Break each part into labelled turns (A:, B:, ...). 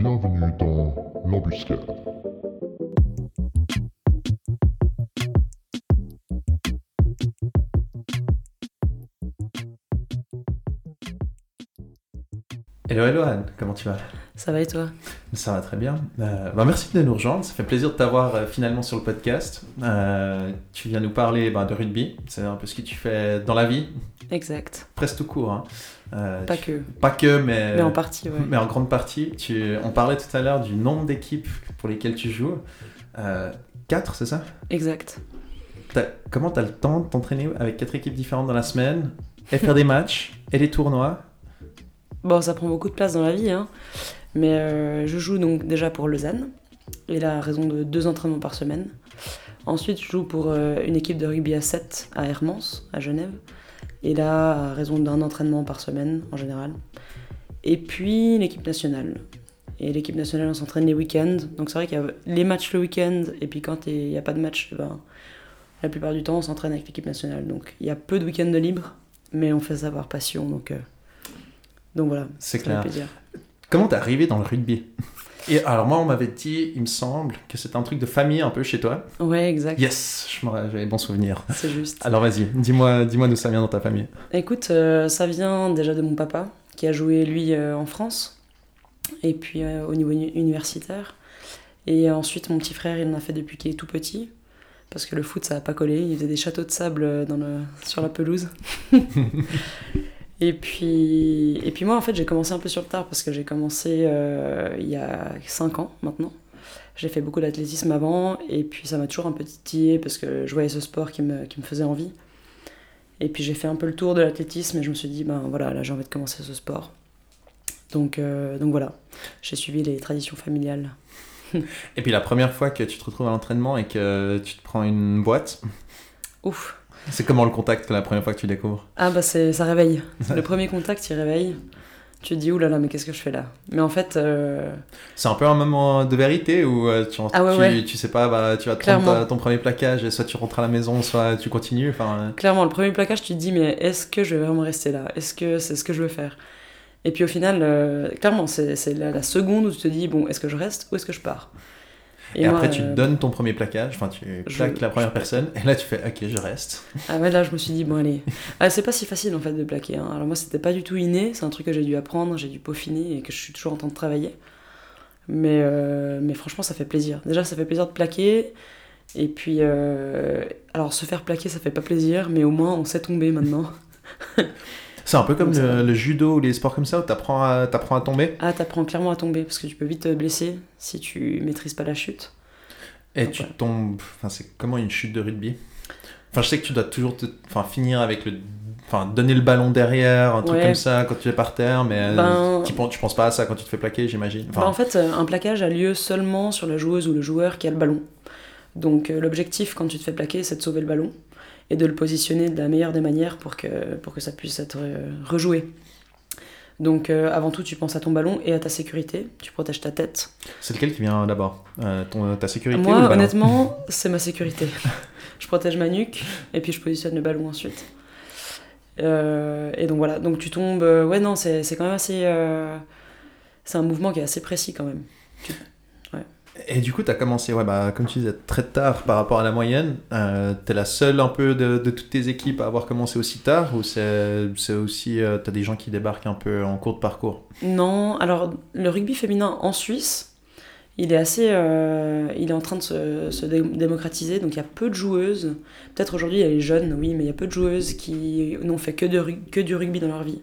A: Bienvenue dans l'embuscade.
B: Hello, hello Anne, comment tu vas?
C: Ça va et toi?
B: Ça va très bien. Euh, bah, merci de nous rejoindre, ça fait plaisir de t'avoir euh, finalement sur le podcast. Euh, tu viens nous parler bah, de rugby, c'est un peu ce que tu fais dans la vie,
C: Exact.
B: presque tout court. hein. Euh,
C: Pas
B: tu-
C: que,
B: Pas que, mais,
C: mais en partie, ouais.
B: mais en grande partie. Tu... On parlait tout à l'heure du nombre d'équipes pour lesquelles tu joues. Euh, quatre, c'est ça?
C: Exact.
B: Comment tu as le temps de t'entraîner avec quatre équipes différentes dans la semaine et faire des matchs et des tournois?
C: Bon, ça prend beaucoup de place dans la vie, hein. Mais euh, je joue donc déjà pour Lausanne, et là, à raison de deux entraînements par semaine. Ensuite, je joue pour euh, une équipe de rugby à 7 à Hermance, à Genève. Et là, à raison d'un entraînement par semaine, en général. Et puis, l'équipe nationale. Et l'équipe nationale, on s'entraîne les week-ends. Donc c'est vrai qu'il y a les matchs le week-end, et puis quand il n'y a pas de match, ben, la plupart du temps, on s'entraîne avec l'équipe nationale. Donc il y a peu de week-ends de libre, mais on fait ça par passion. Donc, euh, donc voilà,
B: C'est clair.
C: plaisir.
B: Comment t'es arrivé dans le rugby? Et alors moi, on m'avait dit, il me semble, que c'était un truc de famille un peu chez toi.
C: Ouais, exact.
B: Yes, j'avais bon souvenir.
C: C'est juste.
B: Alors vas-y, dis-moi dis d'où ça vient dans ta famille.
C: Écoute, euh, ça vient déjà de mon papa, qui a joué lui euh, en France, et puis euh, au niveau uni- universitaire. Et ensuite, mon petit frère, il en a fait depuis qu'il est tout petit, parce que le foot, ça n'a pas collé. Il faisait des châteaux de sable dans le, sur la pelouse. et, puis, et puis moi, en fait, j'ai commencé un peu sur le tard, parce que j'ai commencé euh, il y a 5 ans maintenant. J'ai fait beaucoup d'athlétisme avant, et puis ça m'a toujours un peu titillé, parce que je voyais ce sport qui me, qui me faisait envie. Et puis j'ai fait un peu le tour de l'athlétisme et je me suis dit, ben voilà, là j'ai envie de commencer ce sport. Donc, euh, donc voilà, j'ai suivi les traditions familiales.
B: Et puis la première fois que tu te retrouves à l'entraînement et que tu te prends une boîte,
C: Ouf.
B: C'est comment le contact la première fois que tu découvres?
C: Ah bah c'est, ça réveille. Le premier contact, il réveille. Tu te dis, oulala, mais qu'est-ce que je fais là? Mais en fait, euh,
B: C'est un peu un moment de vérité où euh, tu,
C: Ah ouais,
B: tu,
C: ouais.
B: tu sais pas, bah, tu vas te prendre ta- ton premier plaquage et soit tu rentres à la maison, soit tu continues. Enfin,
C: clairement, le premier plaquage, tu te dis, mais est-ce que je vais vraiment rester là? Est-ce que c'est ce que je veux faire? Et puis au final, euh, clairement, c'est, c'est la, la seconde où tu te dis, bon, est-ce que je reste ou est-ce que je pars?
B: Et,
C: moi,
B: après, tu
C: euh,
B: donnes ton premier plaquage, enfin, tu
C: je-
B: plaques la première
C: je-
B: personne, et là, tu fais Ok, je reste.
C: Ah ouais, là je me suis dit, bon allez. Ah, c'est pas si facile en fait de plaquer. hein. Alors moi c'était pas du tout inné, c'est un truc que j'ai dû apprendre, j'ai dû peaufiner et que je suis toujours en train de travailler. Mais, euh, mais franchement ça fait plaisir. Déjà ça fait plaisir de plaquer. Et puis, euh, alors se faire plaquer ça fait pas plaisir, mais au moins on sait tomber maintenant.
B: C'est un peu comme
C: Donc,
B: le, judo ou les sports comme ça où t'apprends à, t'apprends à tomber
C: Ah t'apprends clairement à tomber parce que tu peux vite te blesser si tu maîtrises pas la chute.
B: et
C: Donc,
B: tu tombes. Enfin, c'est comment une chute de rugby? Enfin, je sais que tu dois toujours te, enfin, finir avec le. Enfin, donner le ballon derrière, un truc
C: Ouais.
B: comme ça quand tu es par terre, mais euh,
C: Ben-
B: tu, tu penses pas à ça quand tu te fais plaquer, j'imagine. Enfin,
C: Bah, en fait, euh, un plaquage a lieu seulement sur la joueuse ou le joueur qui a le ballon. Donc euh, l'objectif quand tu te fais plaquer, c'est de sauver le ballon et de le positionner de la meilleure des manières pour que, pour que ça puisse être euh, rejoué. Donc euh, avant tout, tu penses à ton ballon et à ta sécurité. Tu protèges ta tête.
B: c'est lequel qui vient d'abord? Euh, Ta sécurité ou le
C: Moi,
B: ballon?
C: honnêtement, c'est ma sécurité. je protège ma nuque et puis je positionne le ballon ensuite. Euh, et donc voilà, donc tu tombes. ouais, non, c'est c'est quand même assez. c'est un mouvement qui est assez précis quand même.
B: Et du coup, tu as commencé, ouais, bah, comme tu disais, très tard par rapport à la moyenne. Euh, tu es la seule un peu de, toutes tes équipes à avoir commencé aussi tard ou c'est aussi, tu as des gens qui débarquent un peu en cours de parcours?
C: Non, alors le rugby féminin en Suisse, il est assez, euh, il est en train de se, se dé- démocratiser. Donc il y a peu de joueuses. Peut-être aujourd'hui il y a les jeunes, oui, mais il y a peu de joueuses qui n'ont fait que, que du rugby dans leur vie.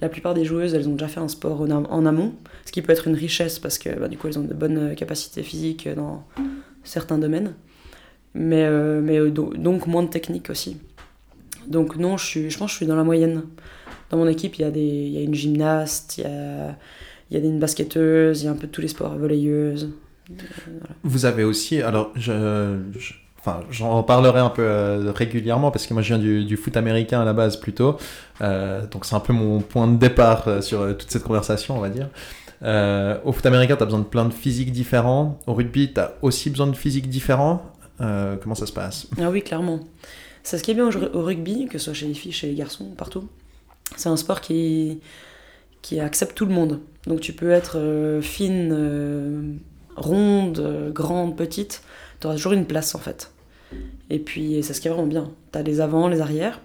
C: La plupart des joueuses, elles ont déjà fait un sport en, am- en amont, ce qui peut être une richesse parce que bah, du coup elles ont de bonnes capacités physiques dans certains domaines, mais, euh, mais euh, do- donc moins de technique aussi. Donc non, je, suis, je pense que je suis dans la moyenne. Dans mon équipe, il y a, des, y a une gymnaste, il y a, y a une basketteuse, il y a un peu tous les sports, volleyeuse.
B: Vous avez aussi, alors je- enfin, j'en parlerai un peu euh, régulièrement parce que moi je viens du, foot américain à la base plutôt, Euh, donc c'est un peu mon point de départ euh, sur toute cette conversation, on va dire. Au foot américain, tu as besoin de plein de physiques différents. Au rugby, tu as aussi besoin de physiques différents. Comment ça se passe?
C: Ah oui, clairement. C'est ce qui est bien au, au rugby, que ce soit chez les filles, chez les garçons, partout. C'est un sport qui, qui accepte tout le monde. Donc tu peux être fine, ronde, grande, petite, tu auras toujours une place en fait. Et puis c'est ce qui est vraiment bien. Tu as les avants, les arrières.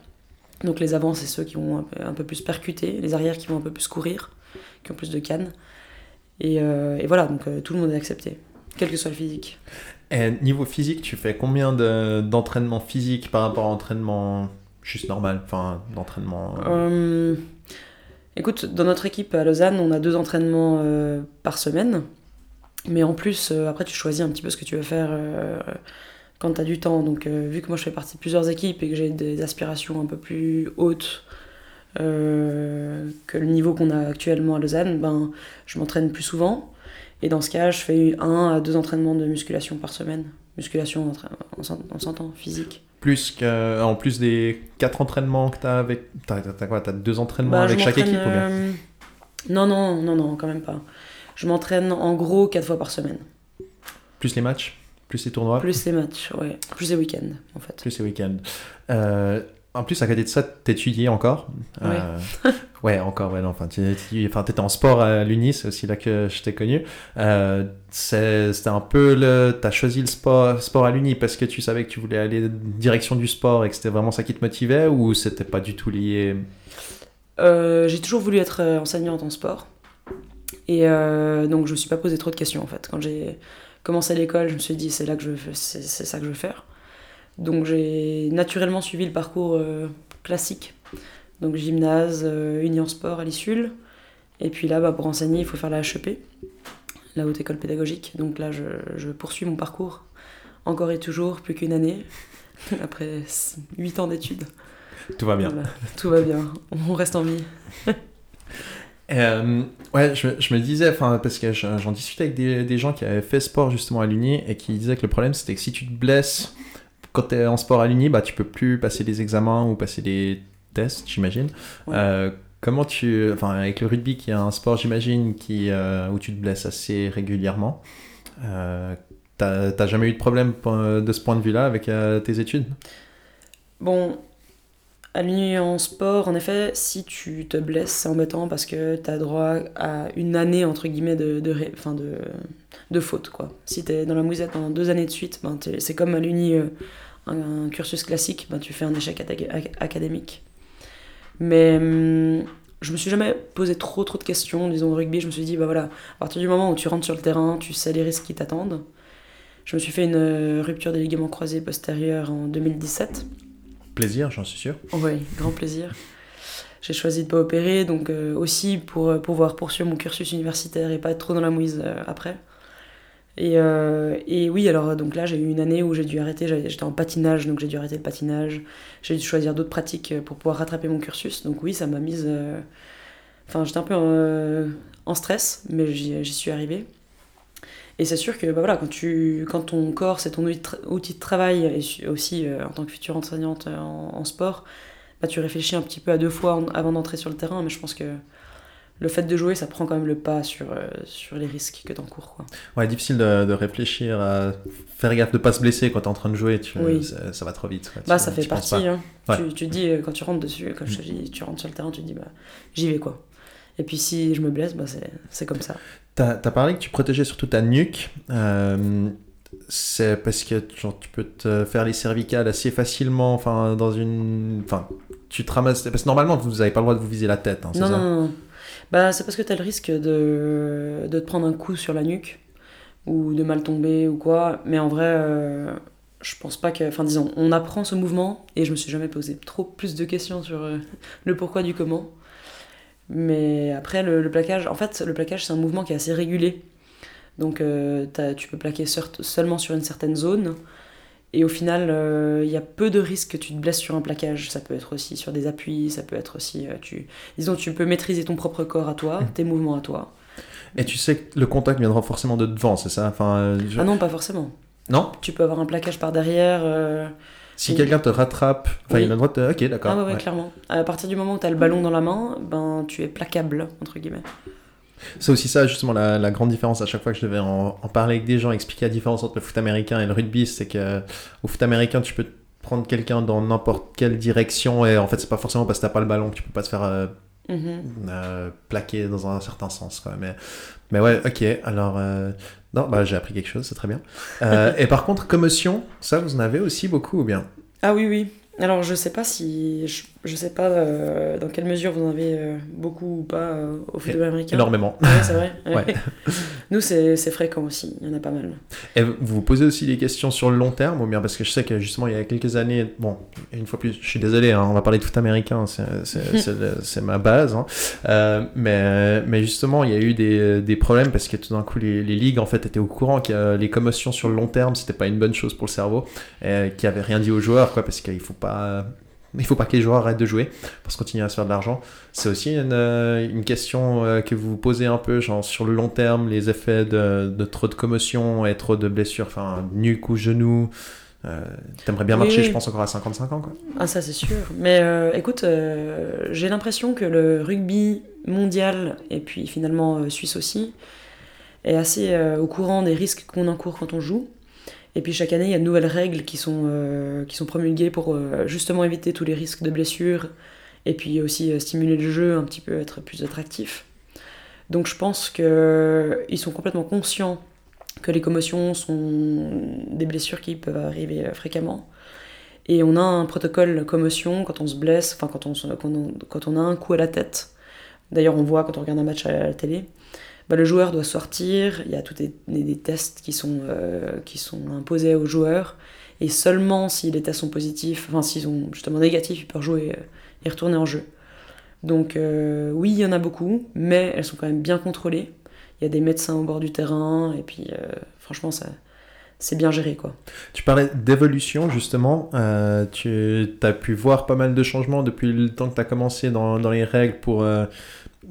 C: Donc les avants, c'est ceux qui vont un peu, un peu plus percuter, les arrières qui vont un peu plus courir, qui ont plus de cannes. Et, euh, et voilà, donc euh, tout le monde est accepté, quel que soit le physique.
B: Et niveau physique, tu fais combien de- d'entraînement physique par rapport à entraînement juste normal Enfin, d'entraînement. euh,
C: Euh, écoute, dans notre équipe à Lausanne, on a deux entraînements par semaine. Mais en plus, euh, après, tu choisis un petit peu ce que tu veux faire euh, quand tu as du temps. Donc, euh, vu que moi, je fais partie de plusieurs équipes et que j'ai des aspirations un peu plus hautes euh, que le niveau qu'on a actuellement à Lausanne, ben, je m'entraîne plus souvent. Et dans ce cas, je fais un à deux entraînements de musculation par semaine. Musculation, on s'en- on s'entend, physique.
B: Plus que, en plus des quatre entraînements que tu as avec. T'as as quoi T'as deux entraînements
C: Bah,
B: avec chaque équipe ou bien
C: Non, non, non, non, quand même pas. Je m'entraîne en gros quatre fois par semaine.
B: Plus les matchs Plus les tournois
C: Plus les matchs, ouais. Plus les week-ends, en fait.
B: Plus les week-ends. Euh, en plus, à côté de ça, t'étudies encore. Euh, ouais, encore, ouais, non. Enfin, t'étais en sport à l'Uni, c'est aussi là que je t'ai connu. Euh, C'était un peu le. T'as choisi le sport, sport à l'Uni parce que tu savais que tu voulais aller direction du sport et que c'était vraiment ça qui te motivait ou c'était pas du tout lié?
C: Euh, j'ai toujours voulu être enseignante en sport. Et euh, donc, je me suis pas posé trop de questions, en fait. Quand j'ai commencé l'école, je me suis dit, c'est là que je c'est ça que je veux faire. Donc, j'ai naturellement suivi le parcours euh, classique. Donc, gymnase, euh, Union Sport à l'issule. Et puis là, bah, pour enseigner, il faut faire la HEP, la Haute École Pédagogique. Donc là, je, je poursuis mon parcours. Encore et toujours, plus qu'une année. Après 8 ans d'études.
B: Tout va bien.
C: Voilà, tout va bien. On reste en vie.
B: Euh, ouais, je, me- je me disais, enfin, parce que je- j'en discutais avec des, des gens qui avaient fait sport justement à l'Uni et qui disaient que le problème c'était que si tu te blesses quand tu es en sport à l'Uni, bah tu peux plus passer des examens ou passer des tests, j'imagine.
C: Ouais.
B: Euh, comment tu. Enfin, avec le rugby qui est un sport, j'imagine, qui, euh, où tu te blesses assez régulièrement, t'as jamais eu de problème de ce point de vue-là avec tes études?
C: Bon, l'Union en sport, en effet, si tu te blesses, c'est embêtant parce que tu as droit à une année, entre guillemets, de, enfin de, de faute. Quoi. Si tu es dans la mouisette pendant deux années de suite, ben, c'est comme à l'Uni, euh, un, cursus classique, ben, tu fais un échec académique. Mais hum, je me suis jamais posé trop trop de questions, disons au rugby, je me suis dit, bah voilà, à partir du moment où tu rentres sur le terrain, tu sais les risques qui t'attendent. Je me suis fait une euh, rupture des ligaments croisés postérieurs en 2017.
B: Plaisir, j'en suis sûr.
C: Oui, grand plaisir. J'ai choisi de pas opérer, donc euh, aussi pour euh, pouvoir poursuivre mon cursus universitaire et pas être trop dans la mouise euh, après. Et, et oui, alors donc là j'ai eu une année où j'ai dû arrêter, j'étais en patinage, donc j'ai dû arrêter le patinage. J'ai dû choisir d'autres pratiques pour pouvoir rattraper mon cursus. Donc oui, ça m'a mise... Enfin, j'étais un peu euh, en stress, mais j'y suis arrivée. Et c'est sûr que bah voilà, quand, tu, quand ton corps, c'est ton outil de, tra- outil de travail, et aussi euh, en tant que future enseignante euh, en, en sport, bah, tu réfléchis un petit peu à deux fois en- avant d'entrer sur le terrain, mais je pense que le fait de jouer, ça prend quand même le pas sur, euh, sur les risques que t'encours. Quoi.
B: Ouais, difficile de, de réfléchir à faire gaffe de pas se blesser quand t'es en train de jouer, tu,
C: Oui.
B: ça, ça va trop vite. quoi.
C: Bah,
B: Tu-
C: ça fait partie. Hein.
B: Ouais.
C: Tu, tu dis, quand tu rentres dessus, comme je te dis, tu rentres sur le terrain, tu te dis, bah, j'y vais quoi. Et puis si je me blesse, bah, c'est comme ça.
B: T'as as parlé que tu protégeais surtout ta nuque. euh, c'est parce que genre, tu peux te faire les cervicales assez facilement, enfin, dans une... Enfin, tu te ramasses... Parce que normalement, vous n'avez pas le droit de vous viser la tête, hein, c'est
C: Non,
B: ça
C: non, non, non. Bah, c'est parce que tu as le risque de, de te prendre un coup sur la nuque ou de mal tomber ou quoi. Mais en vrai, euh, je pense pas que. Enfin, disons, on apprend ce mouvement et je me suis jamais posé trop plus de questions sur euh, le pourquoi du comment. Mais après, le, le plaquage, en fait, le plaquage, c'est un mouvement qui est assez régulé. Donc, euh, tu peux plaquer sur- seulement sur une certaine zone. Et au final, euh, il y a peu de risques que tu te blesses sur un plaquage. Ça peut être aussi sur des appuis, ça peut être aussi. euh, tu... Disons, tu peux maîtriser ton propre corps à toi, tes mouvements à toi.
B: Et tu sais que le contact viendra forcément de devant, c'est ça? Enfin, je-
C: Ah non, pas forcément.
B: Non?
C: Tu peux avoir un plaquage par derrière.
B: Si quelqu'un te rattrape, enfin,
C: Oui.
B: il a le droit de... Ok, d'accord.
C: Ah ouais, ouais,
B: ouais.
C: clairement. À partir du moment où tu as le ballon dans la main, ben tu es plaquable, entre guillemets.
B: C'est aussi ça, justement, la, la grande différence à chaque fois que je devais en, en parler avec des gens, expliquer la différence entre le foot américain et le rugby, c'est que au foot américain, tu peux prendre quelqu'un dans n'importe quelle direction et en fait, c'est pas forcément parce que t'as pas le ballon que tu peux pas te faire euh, Euh, plaqué dans un certain sens. Quoi. Mais, mais ouais, ok. Alors, euh, non, bah, j'ai appris quelque chose, c'est très bien. Euh, et par contre, commotion, ça, vous en avez aussi beaucoup ou bien?
C: Ah oui, oui. Alors je sais pas si. Je, je sais pas euh, dans quelle mesure vous en avez euh, beaucoup ou pas euh, au football américain.
B: Énormément.
C: Ouais, c'est vrai. Ouais.
B: Ouais.
C: Nous, c'est c'est fréquent aussi. Il y en a pas mal.
B: Et vous vous posez aussi des questions sur le long terme ou bien parce que je sais que justement il y a quelques années, bon, une fois plus, je suis désolé, hein, on va parler de foot américain, c'est- ma base, hein. Mais, mais justement il y a eu des, des problèmes parce que tout d'un coup les, les ligues en fait étaient au courant que les commotions sur le long terme c'était pas une bonne chose pour le cerveau, et qui avait rien dit aux joueurs quoi parce qu'il faut pas il faut pas que les joueurs arrêtent de jouer pour se continuer à se faire de l'argent. C'est aussi une, euh, une question euh, que vous vous posez un peu, genre sur le long terme, les effets de, de trop de commotion et trop de blessures, enfin, nuque ou genou. Euh, T'aimerais bien marcher,
C: oui.
B: je pense, encore à 55 ans, quoi.
C: Ah, ça, c'est sûr. Mais euh, écoute, euh, j'ai l'impression que le rugby mondial, et puis finalement suisse aussi, est assez au courant des risques qu'on encourt quand on joue. Et puis chaque année, il y a de nouvelles règles qui sont, euh, qui sont promulguées pour euh, justement éviter tous les risques de blessures, et puis aussi euh, stimuler le jeu un petit peu, être plus attractif. Donc je pense qu'ils sont complètement conscients que les commotions sont des blessures qui peuvent arriver fréquemment. Et on a un protocole commotion quand on se blesse, enfin quand on, quand on, quand on a un coup à la tête. D'ailleurs, on voit quand on regarde un match à la télé, bah, le joueur doit sortir, il y a tous des, tests qui sont, euh, qui sont imposés aux joueurs, et seulement si les tests sont positifs, enfin s'ils sont justement négatifs, ils peuvent jouer euh, et retourner en jeu. Donc euh, oui, il y en a beaucoup, mais elles sont quand même bien contrôlées. Il y a des médecins au bord du terrain, et puis euh, franchement, ça, c'est bien géré quoi.
B: Tu parlais d'évolution, justement. Tu as pu voir pas mal de changements depuis le temps que tu as commencé dans, dans les règles pour,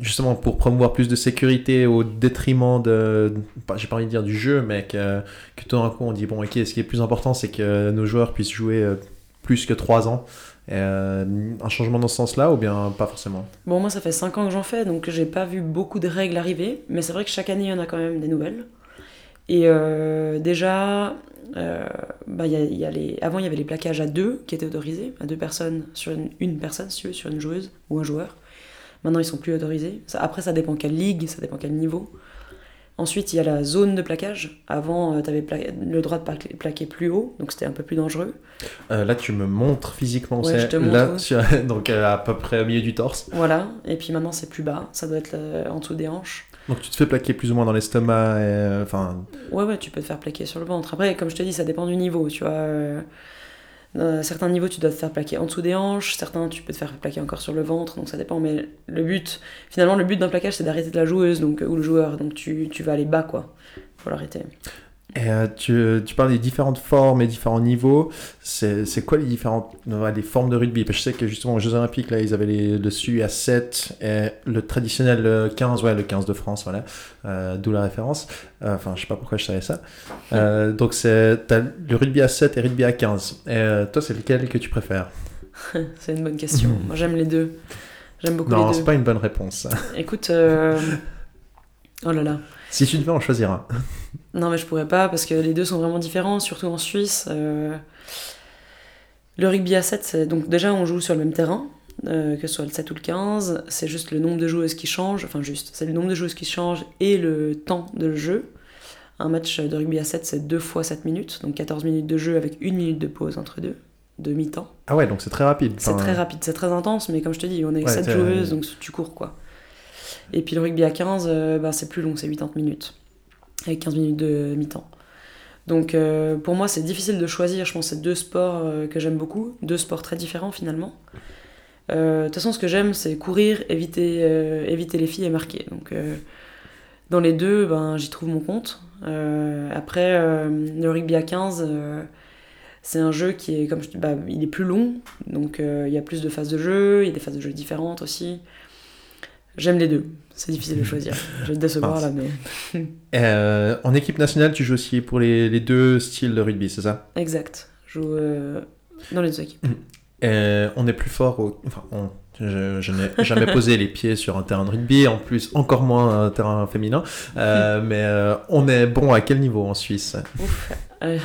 B: justement, pour promouvoir plus de sécurité au détriment de, j'ai pas envie de dire du jeu, mais que, tout d'un coup on dit, bon, ok, ce qui est plus important, c'est que nos joueurs puissent jouer euh, plus que 3 ans. Euh, un changement dans ce sens-là ou bien pas forcément?
C: Bon, moi, ça fait 5 ans que j'en fais, donc j'ai pas vu beaucoup de règles arriver, mais c'est vrai que chaque année, il y en a quand même des nouvelles. Et euh, déjà, bah, y a, les... avant, il y avait les plaquages à deux qui étaient autorisés, à deux personnes sur une, une personne, sur une joueuse ou un joueur. Maintenant, ils sont plus autorisés. Ça- après, ça dépend quelle ligue, ça dépend quel niveau. Ensuite, il y a la zone de plaquage. Avant, tu avais le droit de plaquer, plaquer plus haut, donc c'était un peu plus dangereux.
B: Euh, Là, tu me montres physiquement
C: Ouais, je
B: c'est.
C: te montre,
B: Là,
C: ouais.
B: donc euh, à peu près au milieu du torse.
C: Voilà. Et puis maintenant, c'est plus bas. Ça doit être euh, en dessous des hanches.
B: Donc tu te fais plaquer plus ou moins dans l'estomac. et, euh, Enfin,
C: Ouais, ouais, tu peux te faire plaquer sur le ventre. Après, comme je te dis, ça dépend du niveau, tu vois. Euh, euh, certains niveaux, tu dois te faire plaquer en dessous des hanches, certains, tu peux te faire plaquer encore sur le ventre, donc ça dépend. Mais le but, finalement, le but d'un plaquage, c'est d'arrêter la joueuse donc, ou le joueur, donc tu, vas aller bas, quoi. Faut l'arrêter.
B: Et euh, tu, tu parles des différentes formes et différents niveaux. C'est c'est quoi les différentes les formes de rugby? Parce que Je sais que justement aux Jeux Olympiques, là, ils avaient les, le SU à 7 et le traditionnel euh, 15, ouais, le 15 de France, voilà. Euh, D'où la référence. Euh, Enfin, je sais pas pourquoi je savais ça. Euh, donc, c'est le rugby à 7 et rugby à 15. Et euh, toi, c'est lequel que tu préfères?
C: C'est une bonne question. Moi, j'aime les deux. J'aime beaucoup
B: Non,
C: les
B: c'est
C: deux.
B: pas une bonne réponse.
C: Écoute, euh, oh là là.
B: si tu devais en choisir un.
C: Non, mais je pourrais pas parce que les deux sont vraiment différents, surtout en Suisse. euh, Le rugby à 7, c'est donc déjà on joue sur le même terrain, euh, que ce soit le 7 ou le 15. C'est juste le nombre de joueuses qui change, enfin juste, c'est le nombre de joueuses qui change et le temps de jeu. Un match de rugby à 7, c'est 2 fois 7 minutes, donc 14 minutes de jeu avec une minute de pause entre deux, de mi-temps.
B: Ah ouais, donc c'est très rapide.
C: C'est très rapide, c'est très intense, mais comme je te dis, on est
B: Ouais,
C: 7
B: t'as-
C: joueuses, donc tu cours quoi. Et puis le rugby à 15, euh, bah, c'est plus long, c'est 80 minutes, avec 15 minutes de mi-temps. Donc euh, pour moi, c'est difficile de choisir, je pense que c'est deux sports euh, que j'aime beaucoup, deux sports très différents finalement. Euh, De toute façon, ce que j'aime, c'est courir, éviter, éviter les filles et marquer. Donc dans les deux, ben, j'y trouve mon compte. Après, le rugby à 15, euh, c'est un jeu qui est, comme bah, il est plus long, donc il y a plus de phases de jeu, il y a des phases de jeu différentes aussi. J'aime les deux, c'est difficile de choisir. Je vais te décevoir là, mais
B: euh, en équipe nationale, tu joues aussi pour les, les deux styles de rugby, c'est ça?
C: Exact. Je joue euh, dans les deux équipes.
B: Euh, on est plus fort au... Enfin, on- Je, je n'ai jamais posé les pieds sur un terrain de rugby, en plus encore moins un terrain féminin. Euh, mais euh, on est bon à quel niveau en Suisse?
C: Ouf. Euh,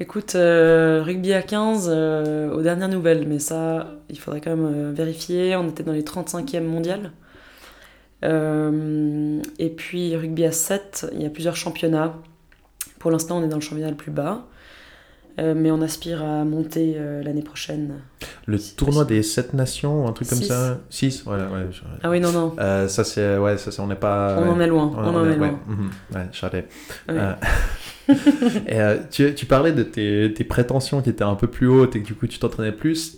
C: Écoute, rugby à 15, euh, aux dernières nouvelles, mais ça, il faudrait quand même vérifier. On était dans les 35e mondiales. Euh, et puis rugby à 7, il y a plusieurs championnats. Pour l'instant, on est dans le championnat le plus bas. Euh, mais on aspire à monter euh, l'année prochaine.
B: Le tournoi
C: possible.
B: des 7 nations, un truc comme
C: Six.
B: ça? 6 Voilà, ouais. je-
C: Ah oui, non, non,
B: Euh, ça, c'est. Ouais, ça. On n'est pas.
C: on en est loin. On en est loin.
B: ouais, mhm, ouais, tu parlais de tes, tes prétentions qui étaient un peu plus hautes et que du coup tu t'entraînais plus.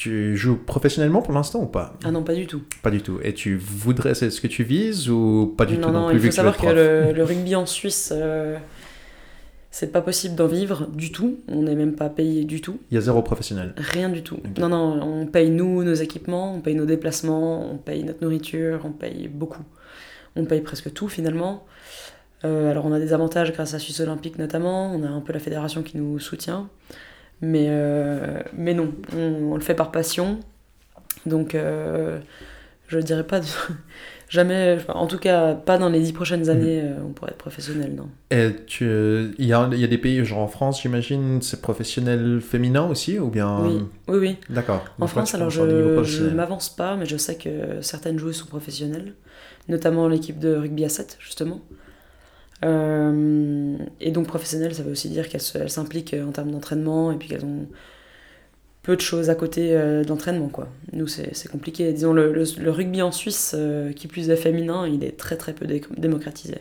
B: Tu joues professionnellement pour l'instant ou pas?
C: Ah non, pas du tout.
B: Pas du tout. Et tu voudrais, c'est ce que tu vises ou pas du
C: non,
B: tout
C: non,
B: non plus
C: il
B: vu
C: faut savoir que le, le rugby en Suisse, euh, c'est pas possible d'en vivre du tout. On n'est même pas payé du tout.
B: Il y a zéro professionnel.
C: Rien du tout. Non, non, on paye nous nos équipements, on paye nos déplacements, on paye notre nourriture, on paye beaucoup. On paye presque tout finalement. Euh, alors on a des avantages grâce à Suisse Olympique notamment, on a un peu la fédération qui nous soutient. Mais, euh, mais non, on, on le fait par passion. Donc euh, je dirais pas de... Jamais, en tout cas pas dans les dix prochaines
B: Mhm.
C: années, euh, on pourrait être professionnel, non.
B: Et tu, il y a, y a des pays, genre en France, j'imagine, c'est professionnel féminin aussi ou bien?
C: Oui, oui, oui.
B: D'accord.
C: En France, alors je ne m'avance pas, mais je sais que certaines joueuses sont professionnelles, notamment l'équipe de rugby à 7, justement. Euh, et donc professionnelle, ça veut aussi dire qu'elles s'impliquent en termes d'entraînement et puis qu'elles ont peu de choses à côté euh, de l'entraînement. Quoi. Nous, c'est compliqué. Disons, le, le- rugby en Suisse, euh, qui plus est féminin, il est très très peu dé- démocratisé.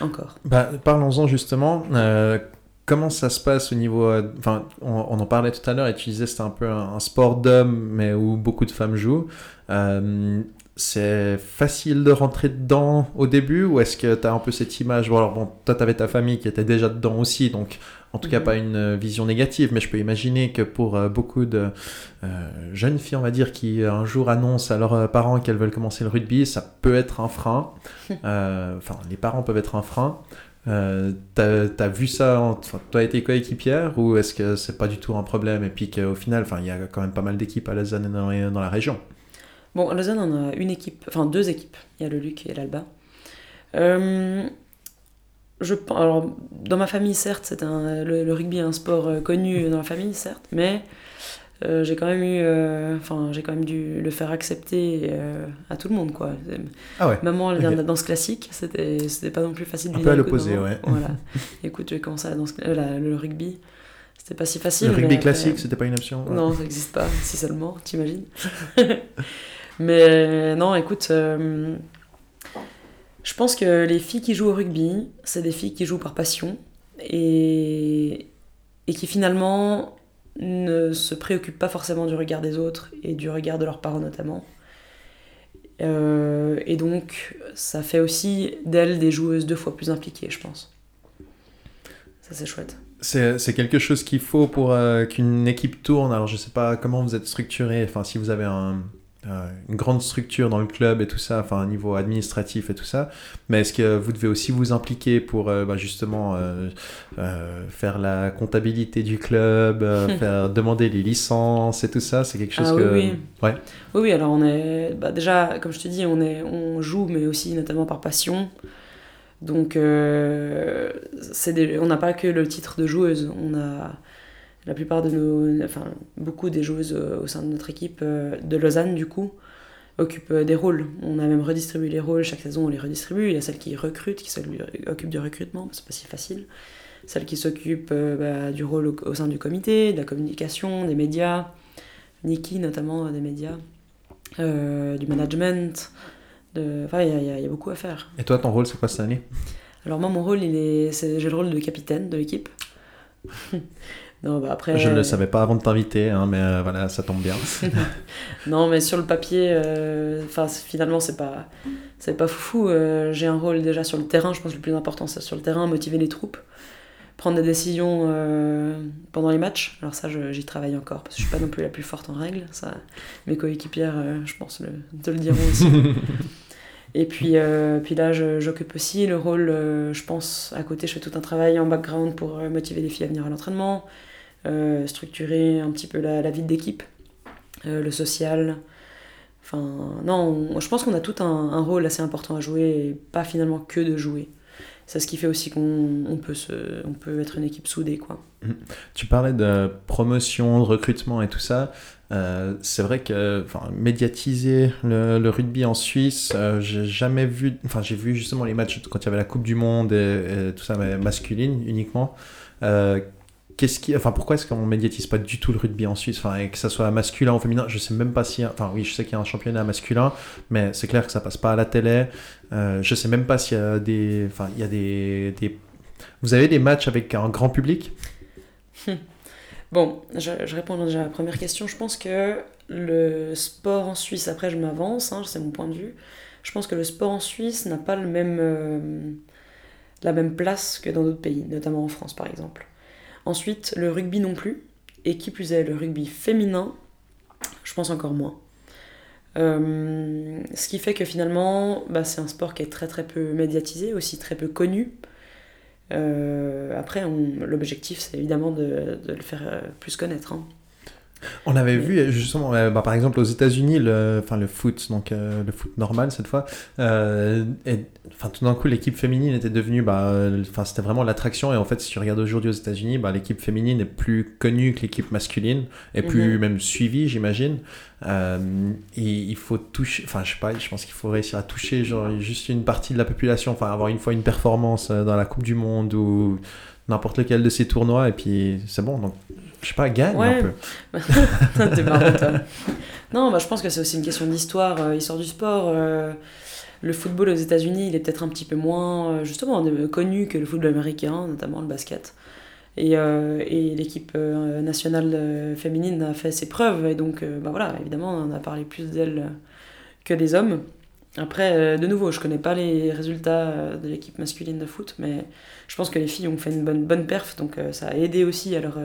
C: Encore.
B: Bah, Parlons-en justement. euh, comment ça se passe au niveau. euh, Enfin, on, en parlait tout à l'heure et tu disais c'était un peu un, sport d'hommes, mais où beaucoup de femmes jouent. Euh, c'est facile de rentrer dedans au début ou est-ce que tu as un peu cette image Bon, alors bon, toi, tu avais ta famille qui était déjà dedans aussi, donc en tout cas
C: Mhm.
B: pas une euh, vision négative, mais je peux imaginer que pour euh, beaucoup de euh, jeunes filles, on va dire, qui un jour annoncent à leurs parents qu'elles veulent commencer le rugby, ça peut être un frein. Euh, Enfin, les parents peuvent être un frein. Euh, t'as, t'as vu ça, en- enfin, toi et tes coéquipières, ou est-ce que c'est pas du tout un problème et puis qu'au final, enfin, il y a quand même pas mal d'équipes à et dans, dans la région?
C: Bon, à Lausanne, on a une équipe, enfin deux équipes. Il y a le Luc et l'Alba. Euh, je, alors, dans ma famille, certes, c'est un, le, le rugby est un sport euh, connu dans la famille, certes, mais euh, j'ai quand même eu, euh, enfin, j'ai quand même dû le faire accepter euh, à tout le monde, quoi.
B: Ah ouais.
C: Maman, elle vient
B: Ok.
C: de la danse classique, c'était, c'était pas non plus facile
B: Un peu à l'opposé, ouais.
C: Voilà. Écoute, je vais commencer la danse, euh, la- le rugby. C'était pas si facile.
B: le rugby classique, c'était pas une option ouais.
C: non, ça n'existe pas, si seulement, t'imagines. Mais non, écoute, euh, je pense que les filles qui jouent au rugby, c'est des filles qui jouent par passion et, et qui finalement ne se préoccupent pas forcément du regard des autres et du regard de leurs parents notamment. Euh, et donc, ça fait aussi d'elles des joueuses deux fois plus impliquées, je pense. Ça, c'est chouette.
B: C'est, quelque chose qu'il faut pour euh, qu'une équipe tourne. Alors, je sais pas comment vous êtes structuré, enfin, si vous avez un, une grande structure dans le club et tout ça, enfin, au niveau administratif et tout ça, mais est-ce que vous devez aussi vous impliquer pour euh, bah, justement euh, euh, faire la comptabilité du club, faire demander les licences et tout ça? C'est quelque chose
C: Ah
B: que.
C: oui.
B: Ouais.
C: Oui, oui, alors on est. Bah déjà, comme je te dis, on, est, on joue, mais aussi notamment par passion. Donc, c'est des- on n'a pas que le titre de joueuse. On a la plupart de nos. Enfin, beaucoup des joueuses euh, au sein de notre équipe euh, de Lausanne, du coup, occupent euh, des rôles. On a même redistribué les rôles. Chaque saison, on les redistribue. Il y a celles qui recrutent, qui s'occupent du recrutement. C'est pas si facile. Celles qui s'occupent bah, du rôle au, au sein du comité, de la communication, des médias. Niki, notamment, des médias. euh, du management. De... Enfin, il y, a- y y beaucoup à faire.
B: Et toi, ton rôle, c'est quoi cette année?
C: Alors moi, mon rôle, il est, c'est- j'ai le rôle de capitaine de l'équipe. non, bah après.
B: Je ne le savais pas avant de t'inviter, hein, mais euh, voilà, ça tombe bien.
C: Non, mais sur le papier, euh, enfin, finalement, c'est pas, c'est pas foufou. Euh, j'ai un rôle déjà sur le terrain. Je pense que le plus important, c'est sur le terrain, motiver les troupes, prendre des décisions euh, pendant les matchs. Alors ça, j'y travaille encore parce que je suis pas non plus la plus forte en règle. Ça, mes coéquipières, euh, je pense, le, te le diront aussi. Et puis, euh, puis là, je- j'occupe aussi le rôle, euh, je pense, à côté, je fais tout un travail en background pour euh, motiver les filles à venir à l'entraînement, euh, structurer un petit peu la, vie d'équipe, euh, le social. Enfin, non, on- je pense qu'on a tout un, rôle assez important à jouer pas finalement que de jouer. c'est ce qui fait aussi qu'on on peut, se, on peut être une équipe soudée. Quoi.
B: Tu parlais de promotion, de recrutement et tout ça. Euh, c'est vrai que médiatiser le, rugby en Suisse, euh, j'ai jamais vu. Enfin, j'ai vu justement les matchs quand il y avait la Coupe du Monde et, tout ça, mais masculine uniquement. Euh, Qu'est-ce qui, enfin, pourquoi est-ce qu'on médiatise pas du tout le rugby en Suisse, enfin, et que ça soit masculin ou féminin Je sais même pas si, enfin, oui, je sais qu'il y a un championnat masculin, mais c'est clair que ça passe pas à la télé. Euh, je sais même pas s'il y a des, enfin, il y a des, des, Vous avez des matchs avec un grand public?
C: Bon, je, réponds déjà à la première question. Je pense que le sport en Suisse, après je m'avance, hein, c'est mon point de vue, je pense que le sport en Suisse n'a pas le même, euh, la même place que dans d'autres pays, notamment en France par exemple. Ensuite, le rugby non plus, et qui plus est, le rugby féminin, je pense encore moins. Euh, ce qui fait que finalement, bah, c'est un sport qui est très très peu médiatisé, aussi très peu connu. Euh, après, l'objectif, c'est évidemment de, le faire euh, plus connaître. Hein.
B: On avait vu justement, bah, par exemple aux États-Unis, le, enfin le foot, donc euh, le foot normal cette fois, euh, et, enfin tout d'un coup l'équipe féminine était devenue, bah, enfin c'était vraiment l'attraction et en fait si tu regardes aujourd'hui aux États-Unis, bah, l'équipe féminine est plus connue que l'équipe masculine et plus mm -hmm. même suivie, j'imagine. Euh, et il faut toucher, enfin je sais pas, je pense qu'il faut réussir à toucher genre juste une partie de la population, enfin avoir une fois une performance dans la Coupe du Monde ou n'importe lequel de ces tournois et puis c'est bon donc je sais pas, gagne
C: ouais.
B: un peu.
C: T'es marrant, toi. Non, bah, je pense que c'est aussi une question d'histoire, euh, histoire du sport. Euh, le football aux États-Unis, il est peut-être un petit peu moins, euh, justement, connu que le football américain, notamment le basket. Et, et l'équipe nationale féminine a fait ses preuves, et donc, bah, voilà, évidemment, on a parlé plus d'elle que des hommes. Après, de nouveau, je connais pas les résultats de l'équipe masculine de foot, mais je pense que les filles ont fait une bonne, bonne perf, donc ça a aidé aussi à leur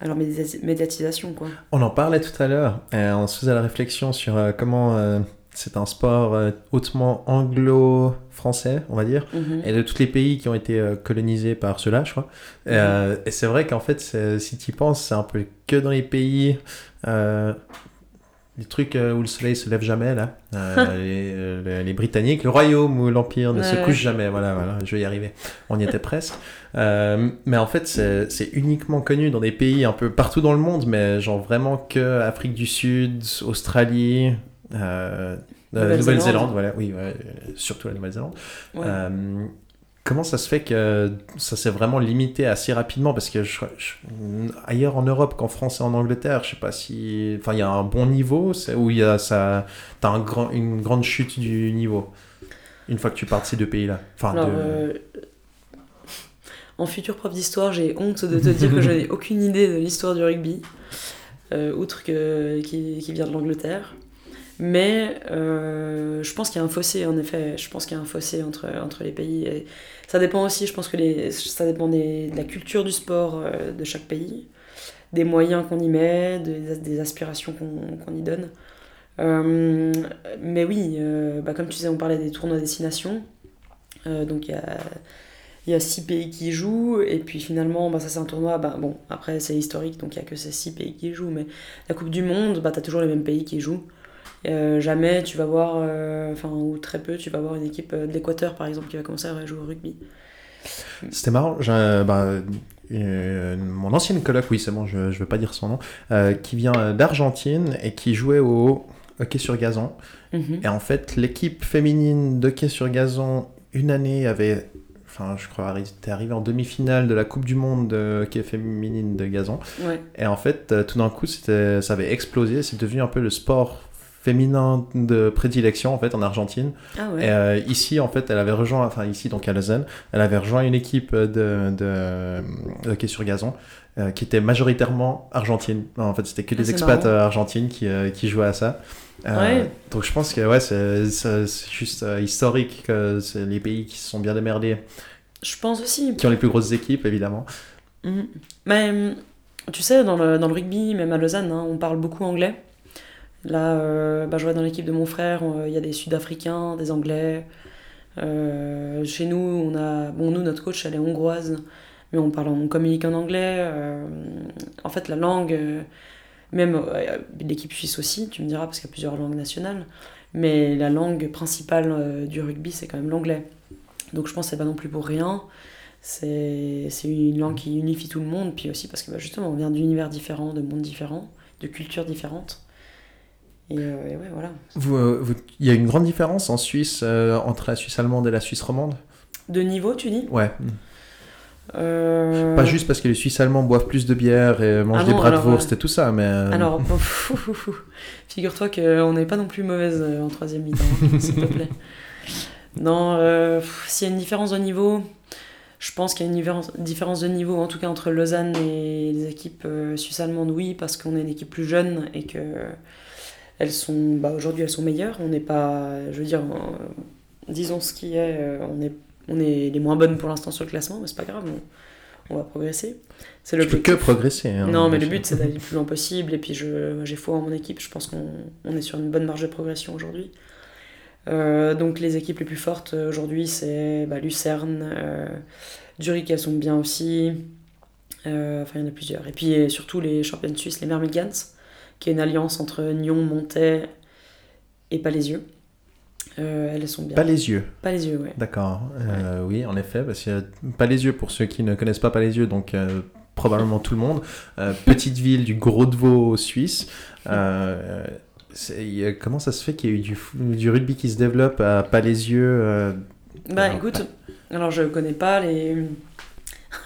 C: alors médiatisation quoi.
B: On en parlait tout à l'heure, euh, on se faisait la réflexion sur euh, comment euh, c'est un sport hautement anglo-français, on va dire, mm -hmm. et de tous les pays qui ont été colonisés par cela, je crois. Mm -hmm. et c'est vrai qu'en fait, si tu y penses, c'est un peu que dans les pays les trucs où le soleil se lève jamais là. Euh, les, les, britanniques le royaume ou l'empire ne ouais, se couche ouais. jamais. Voilà voilà je vais y arriver. On y était presque. Euh, mais en fait c'est uniquement connu dans des pays un peu partout dans le monde mais genre vraiment que Afrique du Sud Australie euh, Nouvelle-Zélande. Nouvelle voilà. Oui ouais, surtout la Nouvelle-Zélande. Euh, comment ça se fait que ça s'est vraiment limité assez rapidement? Parce que je, je, ailleurs en Europe qu'en France et en Angleterre je sais pas si enfin il y a un bon niveau où il y a ça t'as un grand une grande chute du niveau une fois que tu pars de ces deux pays là enfin
C: Alors,
B: de...
C: euh, en futur prof d'histoire j'ai honte de te dire que je n'ai aucune idée de l'histoire du rugby euh, outre que qui, qui vient de l'Angleterre mais euh, je pense qu'il y a un fossé, en effet. Je pense qu'il y a un fossé entre, entre les pays. Ça dépend aussi, je pense que les, ça dépend des, de la culture du sport euh, de chaque pays, des moyens qu'on y met, de, des aspirations qu'on qu y donne. Euh, mais oui, bah, comme tu disais, on parlait des tournois destination. donc il y a, y a six pays qui jouent, et puis finalement, bah, ça c'est un tournoi, bah, bon, après c'est historique, donc il n'y a que ces six pays qui jouent, mais la Coupe du Monde, bah, tu as toujours les mêmes pays qui jouent. Euh, jamais tu vas voir, euh, enfin, ou très peu, tu vas voir une équipe de l'Équateur par exemple qui va commencer à jouer au rugby.
B: C'était marrant, bah, euh, mon ancienne coloc, oui, c'est bon, je ne veux pas dire son nom, euh, qui vient d'Argentine et qui jouait au hockey sur gazon. Mm -hmm. Et en fait, l'équipe féminine d'hockey sur gazon, une année, avait enfin je crois était arrivé en demi-finale de la Coupe du Monde de hockey féminine de gazon
C: ouais.
B: et en fait tout d'un coup c'était ça avait explosé c'est devenu un peu le sport féminin de prédilection en fait en Argentine.
C: Ah ouais.
B: Et euh, ici en fait elle avait rejoint, enfin ici donc à Lausanne, elle avait rejoint une équipe de, de, de hockey sur gazon euh, qui était majoritairement argentine. Non, en fait c'était que des ah, expats marrant. argentines qui, euh, qui jouaient à ça.
C: Ouais.
B: Donc je pense que ouais c'est juste historique que c'est les pays qui se sont bien démerdés.
C: Je pense aussi.
B: Qui ont les plus grosses équipes évidemment.
C: Mmh. Mais tu sais dans le, dans le rugby même à Lausanne hein, on parle beaucoup anglais. Là, euh, bah, je vois dans l'équipe de mon frère, il y a des Sud-Africains, des Anglais. Euh, chez nous, on a, bon, nous, notre coach, elle est hongroise, mais on parle, on communique en anglais. Euh, en fait, la langue, même l'équipe suisse aussi, tu me diras, parce qu'il y a plusieurs langues nationales, mais la langue principale du rugby, c'est quand même l'anglais. Donc je pense que c'est pas non plus pour rien. C'est une langue qui unifie tout le monde, puis aussi parce que bah, justement on vient d'univers différents, de mondes différents, de cultures différentes. Et, euh, et ouais, voilà.
B: Vous, euh, vous- Il y a une grande différence en Suisse euh, entre la Suisse allemande et la Suisse romande?
C: De niveau, tu dis?
B: Ouais.
C: Euh,
B: Pas juste parce que les Suisses allemands boivent plus de bière et mangent
C: Ah
B: des
C: non,
B: bras de
C: alors,
B: Wurst
C: euh,
B: et tout ça, mais.
C: Alors, bon, figure-toi qu'on n'est pas non plus mauvaise en troisième mi-temps, hein, s'il te plaît. Non, s'il y a une différence de niveau, je pense qu'il y a une différence, de niveau, en tout cas entre Lausanne et les équipes euh, suisses-allemandes, oui, parce qu'on est une équipe plus jeune et que elles sont, bah, aujourd'hui elles sont meilleures. On n'est pas, je veux dire, euh, disons ce qui est, euh, on est, on est les moins bonnes pour l'instant sur le classement, mais c'est pas grave, on, on va progresser. C'est
B: tu peux
C: l'objectif.
B: que progresser. hein,
C: Non, mais le but, c'est d'aller le plus loin possible. Et puis, je- j'ai foi en mon équipe. Je pense qu'on on est sur une bonne marge de progression aujourd'hui. Euh, donc, les équipes les plus fortes euh, aujourd'hui, c'est bah, Lucerne, euh, Zurich, elles sont bien aussi. Euh, Enfin, il y en a plusieurs. Et puis, et surtout, les championnes suisses, les Mermigans, qui est une alliance entre Nyon, Montais et Palaisieux. Euh, elles sont bien.
B: Pas les yeux.
C: Palaisieux, ouais.
B: D'accord. Euh, Oui, en effet, parce que pas les yeux pour ceux qui ne connaissent pas yeux, donc euh, probablement tout le monde. Euh, petite ville du Gros de Vaud suisse. Comment ça se fait qu'il y a eu du, rugby qui se développe à pas les yeux
C: Bah,
B: Alors,
C: écoute, alors je connais pas les.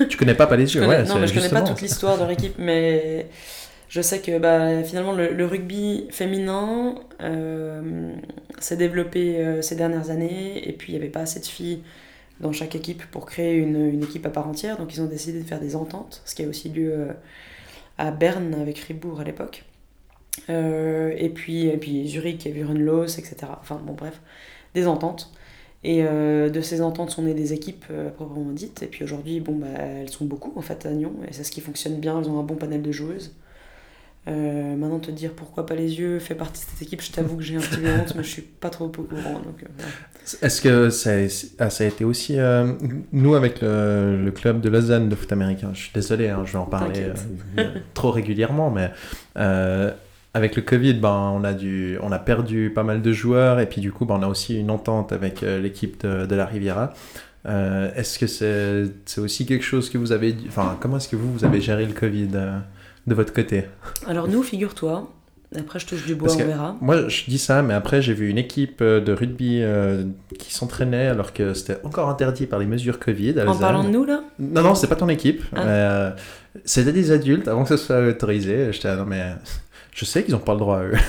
B: Tu connais pas yeux,
C: connais-
B: ouais.
C: non, mais je connais pas
B: justement.
C: toute l'histoire de leur équipe, mais je sais que bah, finalement le, rugby féminin euh, s'est développé euh, ces dernières années, et puis il n'y avait pas assez de filles dans chaque équipe pour créer une, équipe à part entière, donc ils ont décidé de faire des ententes, ce qui a aussi lieu euh, à Berne avec Fribourg à l'époque. Et, puis, et puis Zurich et Vurenlos, etc. Enfin bon, bref, des ententes. Et de ces ententes sont nées des équipes proprement dites. Et puis aujourd'hui, bon, bah, elles sont beaucoup en fait à Nyon. Et c'est ce qui fonctionne bien. Elles ont un bon panel de joueuses. Euh, maintenant, te dire pourquoi pas les yeux fait partie de cette équipe, je t'avoue que j'ai un petit peu honte, mais je suis pas trop au courant. Donc, euh.
B: Est-ce que ça, ah, ça a été aussi. euh, nous, avec le, le club de Lausanne de foot américain, je suis désolé, hein, je vais en parler euh, trop régulièrement, mais avec le Covid, ben, on, a dû, on a perdu pas mal de joueurs, et puis du coup, ben, on a aussi une entente avec l'équipe de, de la Riviera. Est-ce que c'est c'est aussi quelque chose que vous avez. Enfin, comment est-ce que vous, vous avez géré le Covid de votre côté
C: Alors, nous, figure-toi, après je touche du bois,
B: Parce
C: on verra.
B: Moi, je dis ça, mais après, j'ai vu une équipe euh, de rugby euh, qui s'entraînait alors que c'était encore interdit par les mesures Covid. à
C: En parlant de nous, là?
B: Non, non, c'est pas ton équipe.
C: Ah.
B: euh, c'était des adultes avant que ce soit autorisé. J'étais, ah non, mais je sais qu'ils ont pas le droit, eux.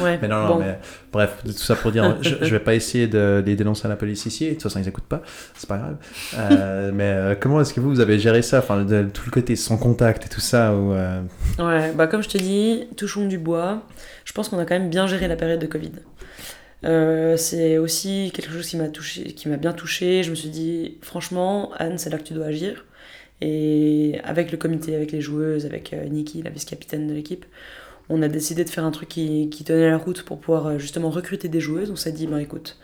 C: Ouais,
B: Mais non, non,
C: bon.
B: mais bref, tout ça pour dire, je, je vais pas essayer de les dénoncer à la police ici. De toute façon, ils écoutent pas. C'est pas grave. Euh, mais euh, comment est-ce que vous, vous avez géré ça? Enfin, de- tout le côté sans contact et tout ça ou, euh,
C: Ouais, bah comme je te dis, touchons du bois. Je pense qu'on a quand même bien géré la période de Covid. C'est aussi quelque chose qui m'a touché, qui m'a bien touché. Je me suis dit, franchement, Anne, c'est là que tu dois agir. Et avec le comité, avec les joueuses, avec Nikki, la vice-capitaine de l'équipe, on a décidé de faire un truc qui, qui tenait la route pour pouvoir euh, justement recruter des joueuses. On s'est dit, ben écoute,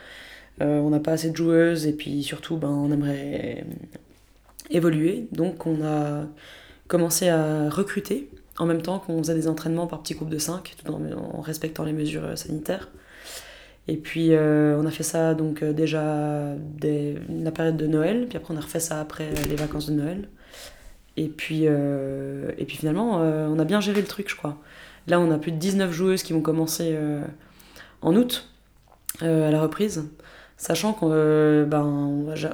C: euh, on n'a pas assez de joueuses et puis surtout, ben, on aimerait évoluer. Donc on a commencé à recruter en même temps qu'on faisait des entraînements par petits groupes de 5, tout en, respectant les mesures euh, sanitaires. Et puis euh, on a fait ça donc euh, déjà dès la période de Noël, puis après on a refait ça après euh, les vacances de Noël. Et puis, euh, et puis finalement, euh, on a bien géré le truc, je crois. Là, on a plus de 19 joueuses qui vont commencer euh, en août euh, à la reprise, sachant qu'on euh, ben,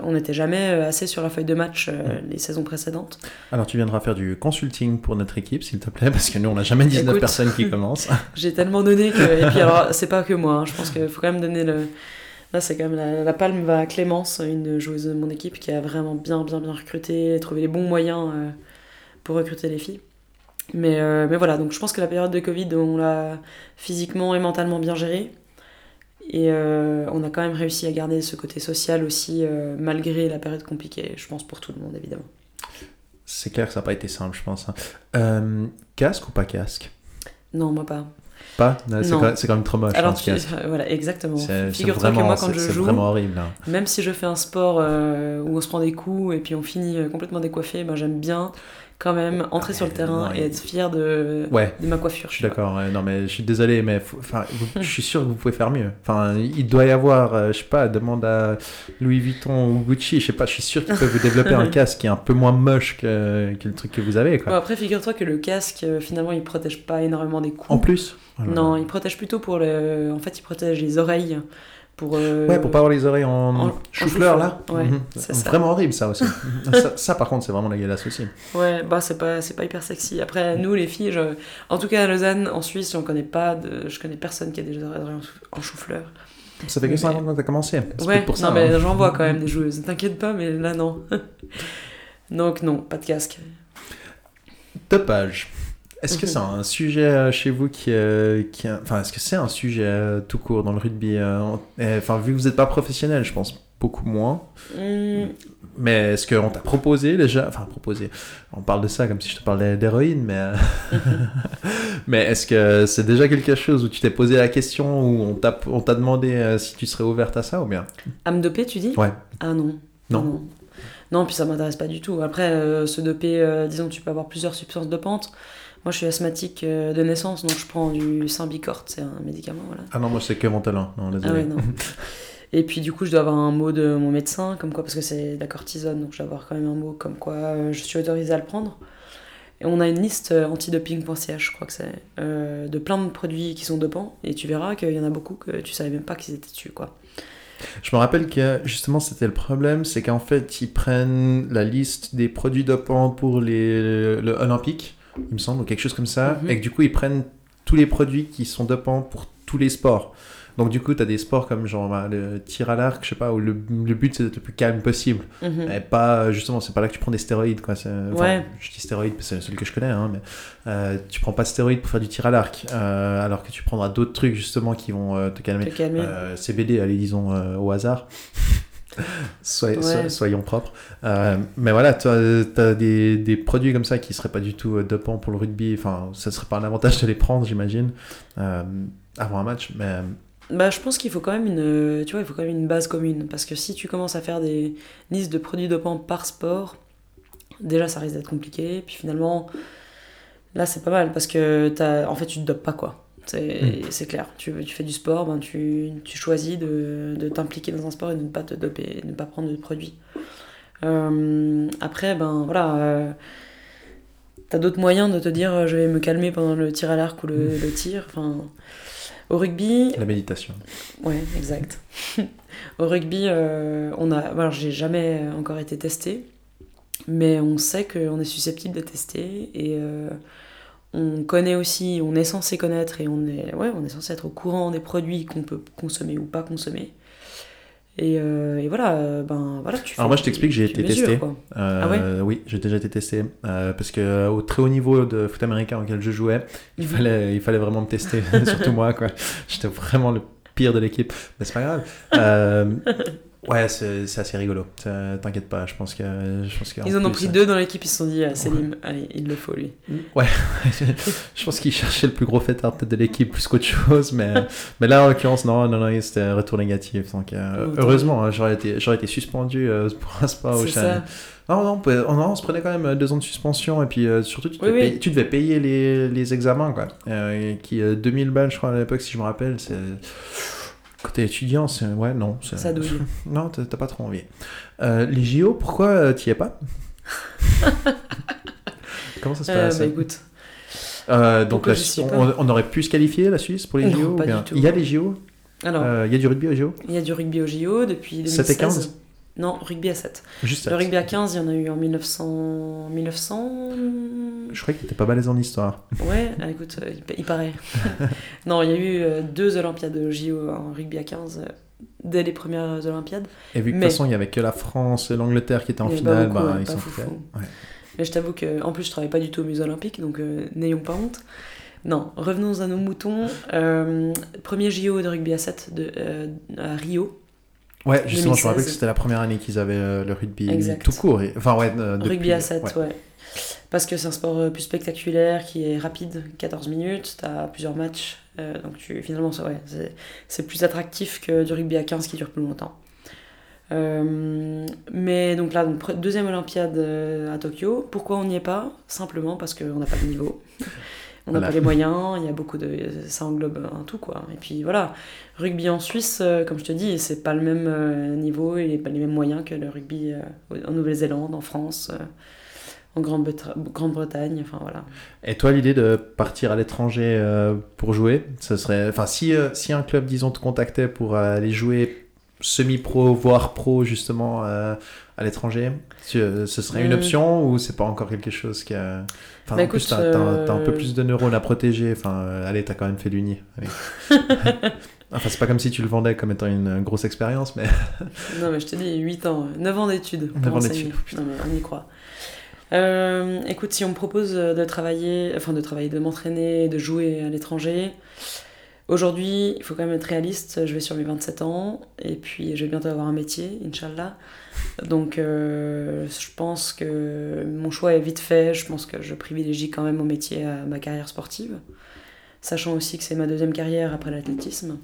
C: on n'était jamais assez sur la feuille de match euh, les saisons précédentes.
B: Alors, tu viendras faire du consulting pour notre équipe, s'il te plaît, parce que nous, on n'a jamais 19
C: Écoute.
B: personnes qui commencent.
C: J'ai tellement donné que. Et puis alors, c'est pas que moi, hein, je pense qu'il faut quand même donner le. Là, c'est quand même la, la palme va à Clémence, une joueuse de mon équipe qui a vraiment bien, bien, bien recruté, trouvé les bons moyens euh, pour recruter les filles. Mais, euh, mais voilà, donc je pense que la période de Covid, on l'a physiquement et mentalement bien gérée. Et euh, on a quand même réussi à garder ce côté social aussi, euh, malgré la période compliquée, je pense, pour tout le monde, évidemment.
B: C'est clair que ça n'a pas été simple, je pense. hein. Casque ou pas casque?
C: Non, moi pas.
B: Pas? C'est quand, même trop moche.
C: Alors,
B: hein,
C: tu... voilà, exactement. Figure-toi que moi, quand je
B: c'est
C: joue,
B: vraiment horrible. hein.
C: Même si je fais un sport où on se prend des coups et puis on finit complètement décoiffé, ben j'aime bien quand même entrer
B: Ah,
C: sur le terrain
B: non,
C: et être fier de,
B: Ouais.
C: de ma coiffure.
B: Je suis d'accord, ouais, non mais je suis désolé, mais faut- vous- je suis sûr que vous pouvez faire mieux. Enfin, il doit y avoir, euh, je sais pas, demande à Louis Vuitton ou Gucci, je sais pas, je suis sûr qu'ils peuvent vous développer un casque qui est un peu moins moche que, que le truc que vous avez,
C: Bon, après, figure-toi que le casque, euh, finalement, il protège pas énormément des coups.
B: En plus.
C: Non, il protège plutôt pour le. En fait, il protège les oreilles. Pour, euh,
B: Ouais, pour pas avoir les oreilles en,
C: en-
B: chou-fleur, là.
C: ouais,
B: Mhm.
C: c'est ça.
B: Vraiment horrible, ça aussi. ça, ça, par contre, c'est vraiment la galasse aussi.
C: Ouais, bah c'est pas, c'est pas hyper sexy. Après, nous les filles, je- en tout cas à Lausanne, en Suisse, j'en connais pas, de... je connais personne qui a des oreilles en chou- en chou-fleur.
B: Ça fait que
C: Mais-
B: 5 ans que t'as commencé.
C: Ouais,
B: pour ça.
C: non, mais
B: hein.
C: j'en vois quand même des joueuses. T'inquiète pas, mais là non. Donc non, pas de casque.
B: Dopage. Est-ce que
C: Mhm.
B: c'est un sujet euh, chez vous qui, euh, qui enfin, est-ce que c'est un sujet euh, tout court dans le rugby euh, Enfin, vu que vous n'êtes pas professionnel, je pense beaucoup moins.
C: Hmm,
B: Mais est-ce qu'on t'a proposé déjà Enfin, proposé. On parle de ça comme si je te parlais d'héroïne, mais. mais est-ce que c'est déjà quelque chose où tu t'es posé la question, où on t'a, on t'a demandé si tu serais ouverte à ça ou bien?
C: À me doper, tu dis?
B: Ouais.
C: Ah non.
B: Non?
C: non. Non, puis ça m'intéresse pas du tout. Après, euh, se doper, euh, disons, tu peux avoir plusieurs substances dopantes. Moi, je suis asthmatique euh, de naissance, donc je prends du Symbicort, c'est un médicament, voilà.
B: Ah non, moi c'est que mon talent. Non,
C: Ah ouais, non. Et puis du coup, je dois avoir un mot de mon médecin, comme quoi, parce que c'est de la cortisone, donc je dois avoir quand même un mot comme quoi euh, je suis autorisée à le prendre. Et on a une liste euh, antidoping.ch, je crois que c'est, euh, de plein de produits qui sont dopants, et tu verras qu'il y en a beaucoup que tu savais même pas qu'ils étaient dessus, quoi.
B: Je me rappelle que justement c'était le problème, c'est qu'en fait ils prennent la liste des produits dopants pour les, le olympique, il me semble, ou quelque chose comme ça,
C: Mhm.
B: et que du coup ils prennent tous les produits qui sont dopants pour tous les sports. Donc du coup tu as des sports comme genre bah, le tir à l'arc, je sais pas, où le, le but c'est d'être le plus calme possible.
C: Mhm.
B: Et pas, justement, c'est pas là que tu prends des stéroïdes, quoi. enfin,
C: Ouais.
B: Je dis stéroïdes c'est seul que je connais, hein, mais euh, tu prends pas de stéroïdes pour faire du tir à l'arc, euh, alors que tu prendras d'autres trucs, justement, qui vont euh, te calmer.
C: Te calmer.
B: Euh, CBD, allez, disons euh, au hasard. Soy-
C: Ouais.
B: so- soyons propres. Euh, mais voilà, tu as, des, des produits comme ça qui seraient pas du tout euh, dopants pour le rugby. Enfin, ça serait pas un avantage de les prendre, j'imagine, euh, avant un match. Mais
C: Bah, je pense qu'il faut quand même une, tu vois, il faut quand même une base commune, parce que si tu commences à faire des listes de produits dopants par sport, déjà ça risque d'être compliqué, puis finalement, là c'est pas mal, parce que en fait tu te dopes pas quoi. C'est, c'est clair, tu, tu fais du sport, ben, tu, tu choisis de, de t'impliquer dans un sport et de ne pas te doper, de ne pas prendre de produits. Euh, après, ben voilà, euh, t'as d'autres moyens de te dire euh, je vais me calmer pendant le tir à l'arc ou le, le tir. Enfin, au rugby,
B: la méditation.
C: Ouais, exact. Au rugby, euh, on a, alors j'ai jamais encore été testé, mais on sait qu'on est susceptible de tester et on connaît aussi, on est censé connaître et on est, ouais, on est censé être au courant des produits qu'on peut consommer ou pas consommer. Et, euh, et voilà, euh, ben voilà, tu.
B: Alors moi, je t'explique, j'ai été
C: mesures,
B: testé. Euh,
C: Ah ouais?
B: Oui, j'ai déjà été testé. Parce que au très haut niveau de foot américain auquel je jouais, il
C: Mhm.
B: fallait, il fallait vraiment me tester, surtout moi. quoi. J'étais vraiment le pire de l'équipe. Mais c'est pas grave. Ouais, c'est assez rigolo. T'inquiète pas, je pense que. Je pense qu'en
C: Ils en ont pris deux dans l'équipe, ils se sont dit, ah, Selim, allez, il le faut lui.
B: Ouais, je pense qu'il cherchait le plus gros fêtard peut-être de l'équipe plus qu'autre chose, mais, mais là en l'occurrence, non, non, non, c'était un retour négatif. Donc, euh,
C: Oh,
B: heureusement, hein, j'aurais été, j'aurais été suspendu euh, pour un
C: C'est
B: je-
C: ça.
B: Non, non, on, se prenait quand même deux ans de suspension et puis euh, surtout tu devais,
C: Oui, oui.
B: payer, tu devais payer les, les examens, quoi. Euh, qui, euh, 2000 balles, je crois, à l'époque, si je me rappelle, c'est. Côté étudiant, c'est. Ouais, non. c'est-
C: Ça douille.
B: Non, t'as pas trop envie. Euh, les JO, pourquoi euh, t'y es pas Comment ça se
C: Euh,
B: passe
C: bah écoute,
B: Euh, donc la on, on aurait pu se qualifier la Suisse pour les
C: Non,
B: JO ou
C: pas
B: bien-
C: du tout.
B: Il y a les JO
C: alors,
B: Euh, Il y a du rugby aux JO
C: il y a du rugby au JO depuis 2016.
B: 7 et 15
C: Non, rugby à 7.
B: Juste
C: Le rugby à 15, il y en a eu en 1900. 1900
B: Je crois que t'étais pas balèze en histoire.
C: Ouais, ah, écoute, euh, il, pa- il paraît. non, il y a eu euh, deux Olympiades au JO en rugby à 15 euh, dès les premières Olympiades.
B: Et vu que de
C: Mais-
B: toute façon il y avait que la France et l'Angleterre qui étaient en finale,
C: beaucoup,
B: bah, ils foutaient. Ouais.
C: Mais je t'avoue que, en plus, je travaille pas du tout aux Musées Olympiques, donc euh, n'ayons pas honte. Non, revenons à nos moutons. Euh, premier JO de rugby à 7 de, euh, à Rio.
B: Ouais, justement, je me
C: 2016.
B: rappelle que c'était la première année qu'ils avaient euh, le rugby
C: Exact.
B: tout court. et- Enfin, ouais, euh, depuis-
C: rugby à 7,
B: ouais.
C: ouais. Parce que c'est un sport euh, plus spectaculaire, qui est rapide, 14 minutes, t'as plusieurs matchs, euh, donc tu, finalement, c'est ouais, c'est- c'est plus attractif que du rugby à 15 qui dure plus longtemps. Euh, mais donc là, donc, deuxième Olympiade à Tokyo. Pourquoi on n'y est pas? Simplement parce qu'on n'a pas de niveau. On n'a
B: Voilà.
C: pas les moyens, il y a beaucoup de. Ça englobe un tout, quoi. Et puis voilà, rugby en Suisse, euh, comme je te dis, c'est pas le même euh, niveau et pas les mêmes moyens que le rugby euh, en Nouvelle-Zélande, en France, en Grande-Breta- Grande-Bretagne, enfin voilà.
B: Et toi, l'idée de partir à l'étranger pour jouer, ce serait. Enfin, si, si un club, disons, te contactait pour aller jouer semi-pro, voire pro, justement, euh, à l'étranger, euh, ce serait une
C: Euh.
B: option ou c'est pas encore quelque chose qui a. Enfin,
C: Bah,
B: en plus,
C: écoute,
B: t'as, t'as- t'as un peu plus de neurones à protéger. Enfin, allez, t'as quand même fait l'uni. enfin, c'est pas comme si tu le vendais comme étant une grosse expérience, mais.
C: Non, mais je te dis, 8 ans, 9 ans d'études. pour
B: Neuf ans
C: enseigner.
B: d'études.
C: Non, mais on y croit. Euh, écoute, si on me propose de travailler, enfin de travailler, de m'entraîner, de jouer à l'étranger, aujourd'hui, il faut quand même être réaliste. Je vais sur mes 27 ans et puis je vais bientôt avoir un métier, Inch'Allah. Donc, euh, je pense que mon choix est vite fait. Je pense que je privilégie quand même mon métier à ma carrière sportive, sachant aussi que c'est ma deuxième carrière après l'athlétisme.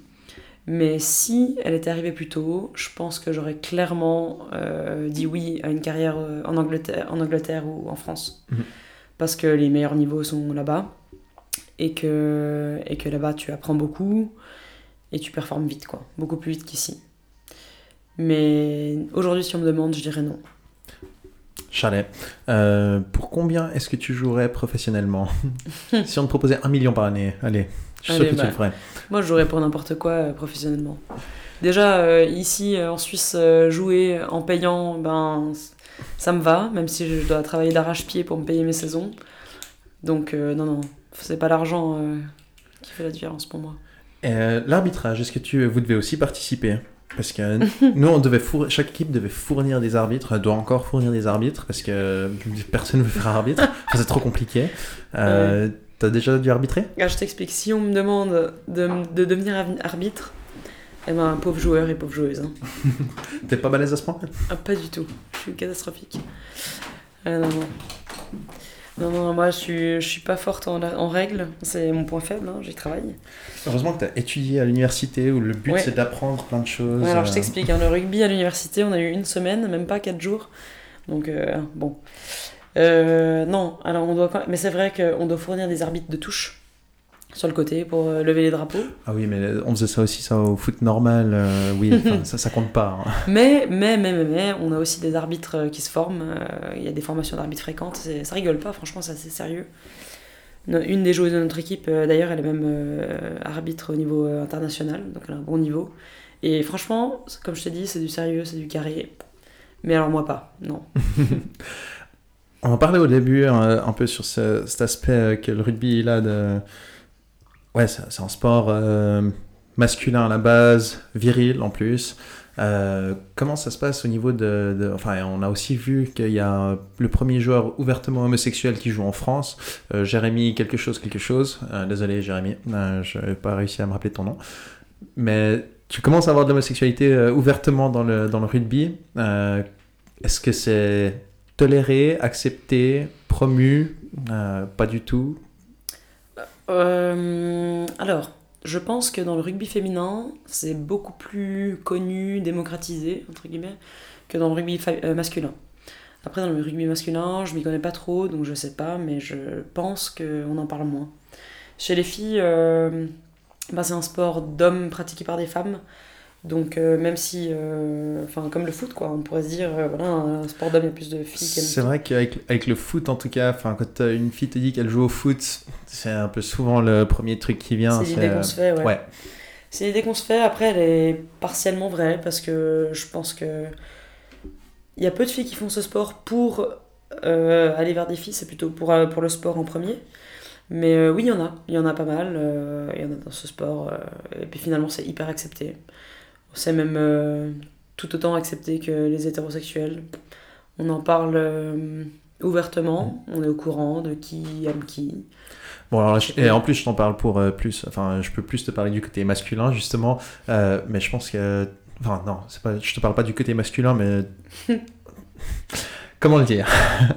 C: Mais si elle était arrivée plus tôt, je pense que j'aurais clairement euh, dit oui à une carrière euh, en Angleterre, en Angleterre ou en France.
B: Mhm.
C: Parce que les meilleurs niveaux sont là-bas. Et que, et que là-bas, tu apprends beaucoup et tu performes vite, quoi. Beaucoup plus vite qu'ici. Mais aujourd'hui, si on me demande, je dirais non.
B: Chalet, euh, pour combien est-ce que tu jouerais professionnellement Si on te proposait un million par année, allez, je suis sûr que tu
C: bah.
B: le ferais.
C: Moi, je jouerais pour n'importe quoi euh, professionnellement. Déjà, euh, ici, en Suisse, jouer en payant, ben, ça me va, même si je dois travailler d'arrache-pied pour me payer mes saisons. Donc, non, non, c'est pas l'argent euh, qui fait la différence pour moi.
B: Euh, L'arbitrage, est-ce que tu, vous devez aussi participer? Parce que nous, on devait chaque équipe devait fournir des arbitres, elle doit encore fournir des arbitres parce que personne ne veut faire arbitre. Enfin, c'est trop compliqué. Euh, T'as déjà dû arbitrer?
C: Ah, je t'explique, si on me demande de, de devenir arbi- arbitre, eh ben, pauvre joueur et pauvre joueuse. hein.
B: T'es pas balèze à ce point?
C: Ah, pas du tout. Je suis catastrophique. Ah, non, non. Non, non, moi je suis, je suis pas forte en, en règle, c'est mon point faible, hein, j'y travaille.
B: Heureusement que t'as étudié à l'université où le but
C: Ouais.
B: c'est d'apprendre plein de choses.
C: Ouais, alors je
B: euh,
C: t'explique, hein, le rugby à l'université, on a eu une semaine, même pas quatre jours. Donc, euh, bon. Euh, non, alors on doit. quand- Mais c'est vrai qu'on doit fournir des arbitres de touche sur le côté pour euh, lever les drapeaux.
B: Ah oui, mais on faisait ça aussi ça au foot normal. euh, oui, ça, ça compte pas. hein.
C: Mais, mais, mais, mais, mais, on a aussi des arbitres euh, qui se forment. euh, Il y a des formations d'arbitres fréquentes. Ça rigole pas, franchement, c'est assez sérieux. Une des joueuses de notre équipe, euh, d'ailleurs, elle est même euh, arbitre au niveau euh, international, donc elle a un bon niveau. Et franchement, comme je te dis, c'est du sérieux, c'est du carré. Mais alors moi pas, non.
B: On en parlait au début euh, un peu sur ce- cet aspect euh, que le rugby il a de. Ouais, c'est un sport euh, masculin à la base, viril en plus. Euh, comment ça se passe au niveau de, Enfin, on a aussi vu qu'il y a le premier joueur ouvertement homosexuel qui joue en France, euh, Jérémy quelque chose quelque chose. Désolé Jérémy, je n'ai pas réussi à me rappeler ton nom. Mais tu commences à avoir de l'homosexualité ouvertement dans le, dans le rugby. Est-ce que c'est toléré, accepté, promu? Pas du tout.
C: Euh, alors, je pense que dans le rugby féminin, c'est beaucoup plus connu, démocratisé, entre guillemets, que dans le rugby euh, masculin. Après, dans le rugby masculin, je m'y connais pas trop, donc je sais pas, mais je pense qu'on en parle moins. Chez les filles, euh, bah, c'est un sport d'hommes pratiqué par des femmes. Donc, euh, même si, euh, enfin, comme le foot, quoi, on pourrait se dire, euh, voilà, un sport d'hommes, il y a plus de filles
B: C'est vrai qu'avec avec le foot, en tout cas, enfin, quand une fille te dit qu'elle joue au foot, c'est un peu souvent le premier truc qui vient.
C: C'est l'idée qu'on se fait, ouais.
B: ouais.
C: C'est l'idée qu'on se fait. Après, elle est partiellement vraie parce que je pense que il y a peu de filles qui font ce sport pour aller vers des filles. C'est plutôt pour, pour le sport en premier. Mais oui, il y en a. Il y en a pas mal. Il y en a dans ce sport. et puis finalement, c'est hyper accepté. C'est même euh, tout autant accepté que les hétérosexuels. On en parle euh, ouvertement. On est au courant de qui aime qui.
B: Bon, alors, je- et en plus, je t'en parle pour euh, plus. Enfin, je peux plus te parler du côté masculin, justement. mais je pense que. Enfin, non, pas, je te parle pas du côté masculin, mais. comment le dire?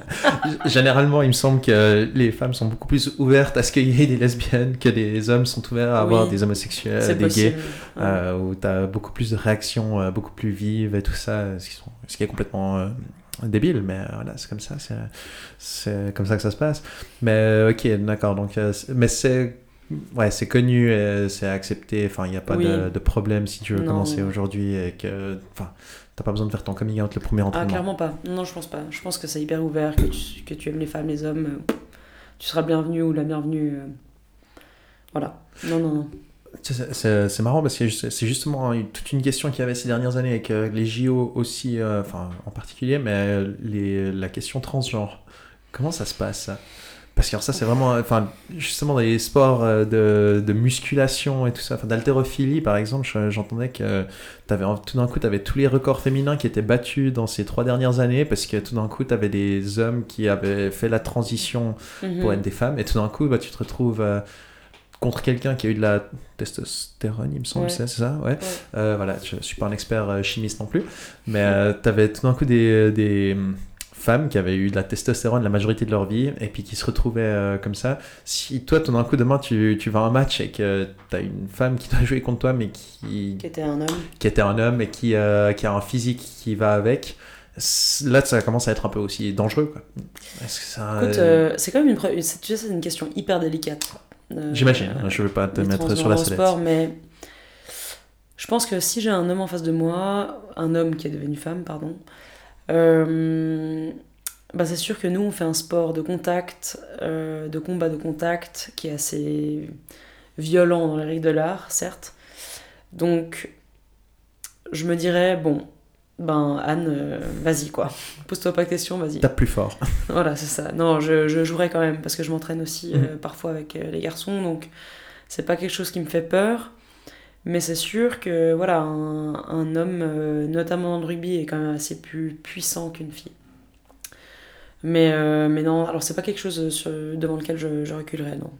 B: Généralement, il me semble que les femmes sont beaucoup plus ouvertes à ce qu'il y ait des lesbiennes que les hommes sont ouverts à avoir
C: Oui.
B: des homosexuels, des
C: possible.
B: gays,
C: Ouais.
B: euh, où tu as beaucoup plus de réactions, euh, beaucoup plus vives et tout ça, ce qui, sont- ce qui est complètement euh, débile, mais voilà, c'est comme ça, c'est- comme ça que ça se passe. Mais ok, d'accord, donc, mais c'est. Ouais, c'est connu, c'est accepté, enfin, il n'y a pas
C: Oui.
B: de, de problème si tu veux
C: Non.
B: commencer aujourd'hui et que. Enfin, t'as pas besoin de faire ton coming out le premier
C: Ah,
B: entraînement.
C: clairement pas. Non, je pense pas. Je pense que c'est hyper ouvert, que tu, que tu aimes les femmes, les hommes. euh, Tu seras bienvenu ou la bienvenue. euh, Voilà. Non, non, non.
B: C'est marrant parce que c'est justement toute une question qu'il y avait ces dernières années avec euh, les JO aussi, euh, enfin en particulier, mais les, la question transgenre. Comment ça se passe Parce que alors, ça c'est vraiment, enfin justement dans les sports euh, de, de musculation et tout ça, enfin d'haltérophilie par exemple, je- j'entendais que avais, tout d'un coup tu avais tous les records féminins qui étaient battus dans ces trois dernières années parce que tout d'un coup tu avais des hommes qui avaient fait la transition
C: Mhm.
B: pour être des femmes. Et tout d'un coup, bah, tu te retrouves euh, contre quelqu'un qui a eu de la testostérone, il me semble,
C: Ouais.
B: c'est ça Ouais.
C: Ouais.
B: Euh, voilà, je suis pas un expert chimiste non plus, mais euh, tu avais tout d'un coup des, des femmes qui avaient eu de la testostérone la majorité de leur vie et puis qui se retrouvaient euh, comme ça. Si toi, tout d'un coup, demain, tu, tu vas à un match et que tu as une femme qui doit jouer contre toi, mais qui,
C: Qui était un homme.
B: qui était un homme et qui, euh, qui a un physique qui va avec, là, ça commence à être un peu aussi dangereux. quoi. Est-ce que ça,
C: Écoute, euh, c'est quand même une, tu sais, c'est une question hyper délicate. Euh,
B: J'imagine,
C: euh,
B: je veux pas te mettre sur la sellette.
C: mais je pense que si j'ai un homme en face de moi, un homme qui est devenu femme, pardon, euh, bah c'est sûr que nous, on fait un sport de contact, euh, de combat de contact, qui est assez violent dans les règles de l'art, certes. Donc, je me dirais, bon, ben Anne, euh, vas-y quoi, pose-toi pas de questions, vas-y.
B: Tape plus fort.
C: Voilà, c'est ça. Non, je, je jouerai quand même parce que je m'entraîne aussi euh, parfois avec les garçons, donc c'est pas quelque chose qui me fait peur. Mais c'est sûr que voilà, un, un homme, euh, notamment dans le rugby, est quand même assez plus puissant qu'une fille. Mais, euh, mais non, alors c'est pas quelque chose sur- devant lequel je, je reculerai, non.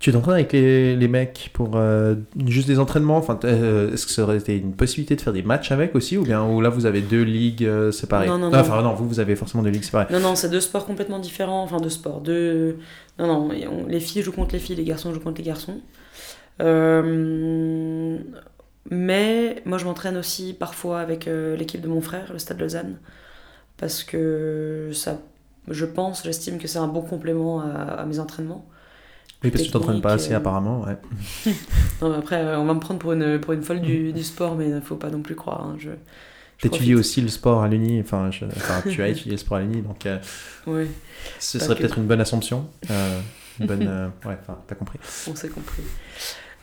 B: Tu t'entraînes avec les, les mecs pour euh, juste des entraînements? Enfin, euh, Est-ce que ça aurait été une possibilité de faire des matchs avec aussi Ou bien ou là vous avez deux ligues euh, séparées?
C: Non, non,
B: Ah,
C: non.
B: Enfin non, vous vous avez forcément deux ligues séparées.
C: Non, non, c'est deux sports complètement différents. Enfin, deux sports. Deux... Non, non, on- les filles jouent contre les filles, les garçons jouent contre les garçons. Euh, Mais moi, je m'entraîne aussi parfois avec euh, l'équipe de mon frère, le Stade Lausanne. Parce que ça, je pense, j'estime que c'est un bon complément à, à mes entraînements.
B: Oui, parce que tu t'entraînes pas assez
C: euh,
B: apparemment. Ouais.
C: Non, mais après, on va me prendre pour une, pour une folle du, du sport, mais il ne faut pas non plus croire. hein, Je,
B: T'étudies
C: profite.
B: aussi le sport à l'Uni, enfin, je- enfin, tu as étudié le sport à l'Uni, donc euh,
C: Ouais,
B: ce serait
C: que.
B: peut-être une bonne assumption. euh, une bonne, ouais, enfin, t'as compris.
C: on s'est compris.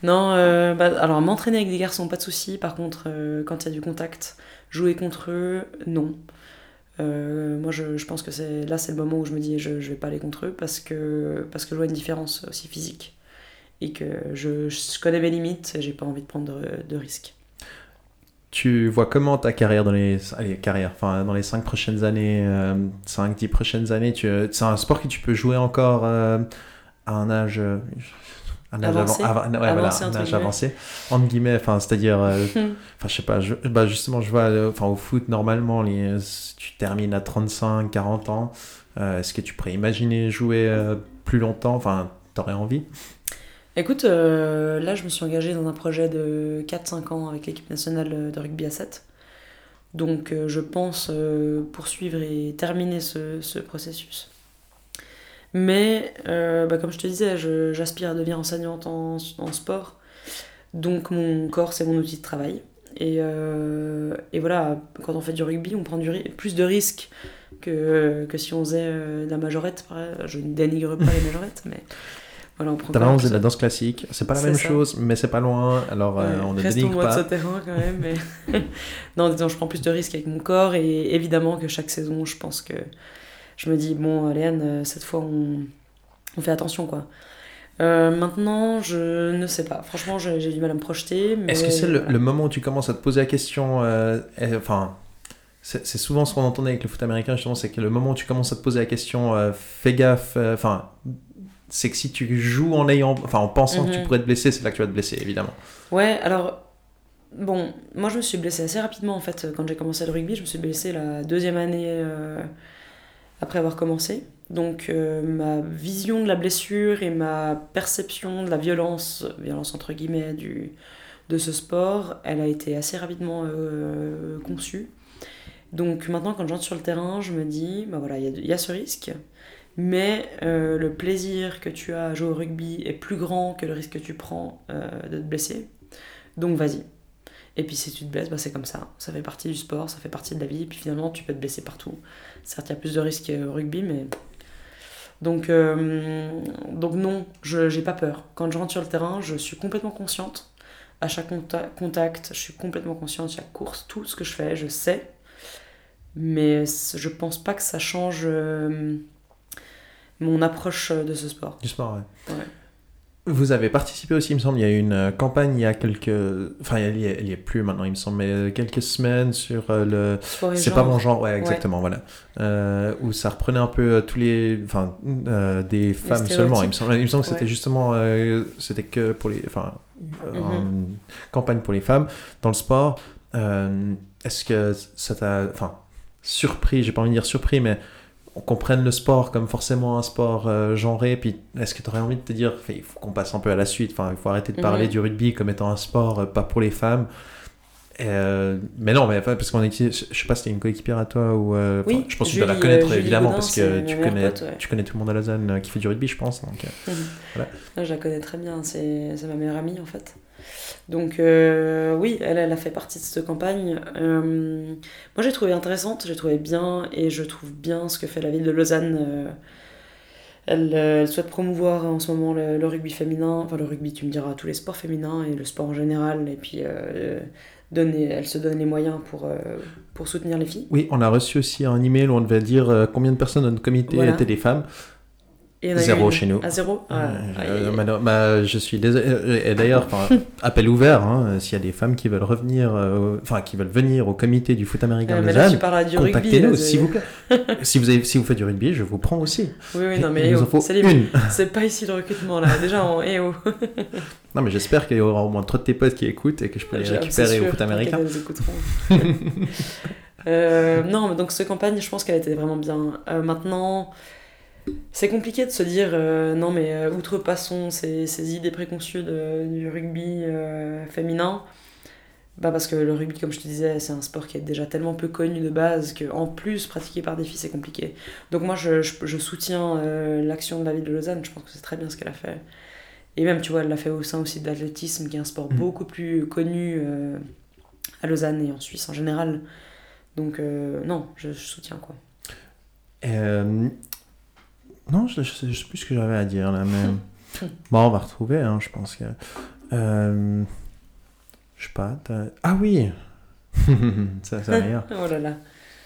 C: Non, euh, bah, alors m'entraîner avec des garçons, pas de souci. Par contre, euh, quand il y a du contact, jouer contre eux, non. Euh, moi, je, pense que c'est là, c'est le moment où je me dis, je, vais pas aller contre eux parce que, parce que je vois une différence aussi physique et que je, connais mes limites et j'ai pas envie de prendre de, risques.
B: Tu vois comment ta carrière dans les, allez, carrière, dans les 5 prochaines années, 5-10 prochaines années, c'est un sport que tu peux jouer encore à un âge, un âge
C: Avancé.
B: avant- ouais, voilà,
C: Avancé,
B: un âge avancé, entre guillemets, enfin, c'est-à-dire, euh, enfin, je sais pas, je- bah, justement, je vois, euh, enfin, au foot, normalement, les, tu termines à 35, 40 ans, euh, est-ce que tu pourrais imaginer jouer euh, plus longtemps, enfin, t'aurais envie?
C: Écoute, euh, là, je me suis engagée dans un projet de 4-5 ans avec l'équipe nationale de rugby à 7. Donc, euh, je pense euh, poursuivre et terminer ce, ce processus. Mais, euh, bah, comme je te disais, j'aspire à devenir enseignante en, en sport. Donc, mon corps, c'est mon outil de travail. Et, euh, et voilà, quand on fait du rugby, on prend du plus de risques que, que si on faisait euh, de la majorette. Je ne dénigre pas les majorettes, mais voilà, on prend
B: faisait de la danse classique, c'est pas la
C: C'est
B: même
C: ça.
B: chose, mais c'est pas loin, alors euh,
C: Ouais,
B: on ne dénigre
C: loin de
B: pas.
C: ce terrain quand même. Mais... non, disons, je prends plus de risques avec mon corps et évidemment que chaque saison, je pense que je me dis, bon, Léane, euh, cette fois, on, on fait attention quoi. Euh, maintenant, je ne sais pas. Franchement, j'ai du mal à me projeter. mais
B: Est-ce que c'est le, moment où tu commences à te poser la question euh, Enfin, c'est souvent ce qu'on entendait avec le foot américain, justement, c'est que le moment où tu commences à te poser la question, euh, fais gaffe, enfin, c'est que si tu joues en ayant, enfin, en pensant que tu
C: Mhm.
B: pourrais te blesser, c'est là que tu vas te blesser, évidemment.
C: Ouais, alors, bon, moi je me suis blessée assez rapidement en fait quand j'ai commencé le rugby. Je me suis blessée la deuxième année, après avoir commencé. Donc euh, ma vision de la blessure et ma perception de la violence, violence entre guillemets, du, de ce sport, elle a été assez rapidement euh, conçue. Donc maintenant, quand j'entre sur le terrain, je me dis, bah voilà, il y, a- ce risque, mais euh, le plaisir que tu as à jouer au rugby est plus grand que le risque que tu prends de te blesser. Donc vas-y. Et puis si tu te blesses, bah, c'est comme ça. Ça fait partie du sport, ça fait partie de la vie. Et puis finalement, tu peux te blesser partout. Certes, il y a plus de risques au rugby, mais. Donc, euh, donc non, je j'ai pas peur. Quand je rentre sur le terrain, je suis complètement consciente. À chaque conta- contact, je suis complètement consciente. Chaque course, tout ce que je fais, je sais. Mais je pense pas que ça change euh, mon approche de ce sport.
B: Du sport, ouais.
C: Ouais.
B: Vous avez participé aussi, il me semble, il y a eu une euh, campagne il y a quelques... Enfin, elle y est, est plus maintenant, il me semble, mais euh, quelques semaines sur euh, le... C'est pas mon genre, ouais, exactement, voilà. Euh, où ça reprenait un peu tous les... Enfin, euh, des femmes seulement, il me semble. Il me semble que c'était
C: Ouais.
B: justement... euh, c'était que pour les... Enfin,
C: Mhm.
B: campagne pour les femmes dans le sport. Est-ce que ça t'a... Enfin, surpris, j'ai pas envie de dire surpris, mais on comprenne le sport comme forcément un sport euh, genré, puis est-ce que tu aurais envie de te dire, il faut qu'on passe un peu à la suite, enfin, il faut arrêter de parler
C: Mhm.
B: du rugby comme étant un sport euh, pas pour les femmes. Euh, mais non, mais parce qu'on est, je sais pas si c'était une coéquipière à toi ou. euh,
C: Oui,
B: je pense que tu dois la connaître
C: Julie
B: évidemment parce que tu connais,
C: pote, ouais.
B: tu connais tout le monde à Lausanne euh, qui fait du rugby, je pense. Donc, euh,
C: Là, je la connais très bien, c'est ma meilleure amie en fait. Donc euh, oui, elle, elle a fait partie de cette campagne. Euh, moi j'ai trouvé intéressante, j'ai trouvé bien et je trouve bien ce que fait la ville de Lausanne. Euh, elle, elle souhaite promouvoir en ce moment le, le rugby féminin, enfin le rugby tu me diras, tous les sports féminins et le sport en général. Et puis donner, elle se donne les moyens pour, pour soutenir les filles.
B: Oui, on a reçu aussi un email où on devait dire combien de personnes dans notre comité
C: Voilà.
B: étaient des femmes.
C: Et
B: Zéro chez nous.
C: À zéro Ah,
B: Euh,
C: aïe.
B: malheure- bah, je suis désolé. Et d'ailleurs, appel ouvert, hein, s'il y a des femmes qui veulent revenir, euh, enfin, qui veulent venir au comité du foot américain
C: Euh,
B: de Lausanne, contactez-nous, s'il vous plaît. si, vous avez, si vous faites du rugby, je vous prends aussi.
C: Oui, oui, non mais oh, c'est pas ici le recrutement là, déjà en eh oh.
B: Non, mais j'espère qu'il y aura au moins trois de tes potes qui écoutent et que je peux les récupérer au foot américain.
C: Euh, non, mais donc cette campagne, je pense qu'elle était vraiment bien. Maintenant, c'est compliqué de se dire euh, non, mais euh, outrepassons ces, ces idées préconçues de- du rugby euh, féminin. Bah parce que le rugby, comme je te disais, c'est un sport qui est déjà tellement peu connu de base qu'en plus, pratiquer par des filles, c'est compliqué. Donc moi, je, je- je soutiens l'action de la ville de Lausanne. Je pense que c'est très bien ce qu'elle a fait. Et même, tu vois, elle l'a fait au sein aussi de l'athlétisme, qui est un sport
B: Mhm.
C: beaucoup plus connu à Lausanne et en Suisse en général. Donc non, je, je soutiens quoi.
B: Non, je, je, sais, je sais plus ce que j'avais à dire là, mais. bon, on va retrouver, hein, je pense que. Euh... Je sais pas. Ah oui Ça, c'est meilleur.
C: Oh là là.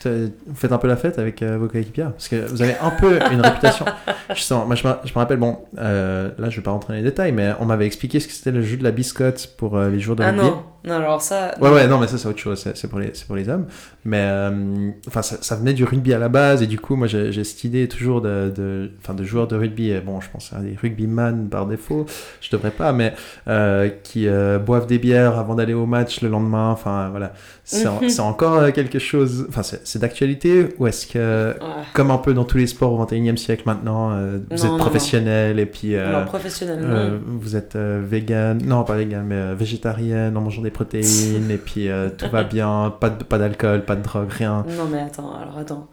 B: Vous faites un peu la fête avec euh, vos coéquipières? Parce que vous avez un peu une réputation. Je, sens, moi, je, me, je me rappelle, bon, euh, là je vais pas rentrer dans les détails, mais on m'avait expliqué ce que c'était le jeu de la biscotte pour euh, les jours de
C: Ah
B: rugby.
C: non, non alors ça.
B: Ouais, ouais, non, mais ça, c'est autre chose, c'est pour, les- pour les hommes. Mais, euh, enfin, ça, ça venait du rugby à la base, et du coup, moi, j'ai cette idée toujours de, de, enfin, de joueurs de rugby, et bon, je pense à des rugbyman par défaut, je devrais pas, mais euh, qui euh, boivent des bières avant d'aller au match le lendemain, enfin, voilà. C'est en- encore quelque chose, enfin, c'est d'actualité, ou est-ce que, comme un peu dans tous les sports au 21e siècle maintenant, vous
C: Non,
B: êtes
C: non,
B: professionnel, et puis...
C: alors professionnel, non.
B: vous êtes vegan, non pas vegan, mais végétarienne en mangeant des protéines et puis euh, tout va bien, pas de pas d'alcool, pas de drogue, rien.
C: Non mais attends, alors attends.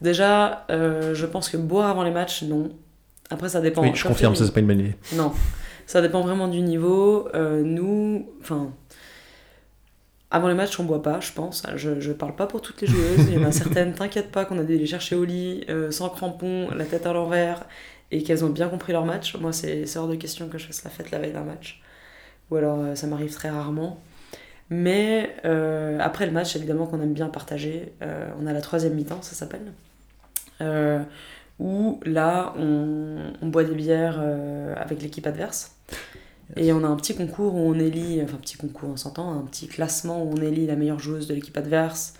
C: Déjà, euh, je pense que boire avant les matchs, non. Après, ça dépend.
B: oui, je
C: Comme
B: confirme, ça c'est pas une bonne idée.
C: Non, ça dépend vraiment du niveau. Euh, nous, enfin, avant les matchs, on boit pas, je pense. Je, je parle pas pour toutes les joueuses. Il y en a certaines, t'inquiète pas, qu'on a dû les chercher au lit, sans crampons, la tête à l'envers, et qu'elles ont bien compris leur match. Moi, c'est hors de question que je fasse la fête la veille d'un match. Ou alors, ça m'arrive très rarement. Mais euh, après le match, évidemment qu'on aime bien partager. Euh, on a la troisième mi-temps, ça s'appelle. Euh, où là, on, on boit des bières avec l'équipe adverse. Et on a un petit concours où on élit, enfin petit concours on s'entend, un petit classement où on élit la meilleure joueuse de l'équipe adverse.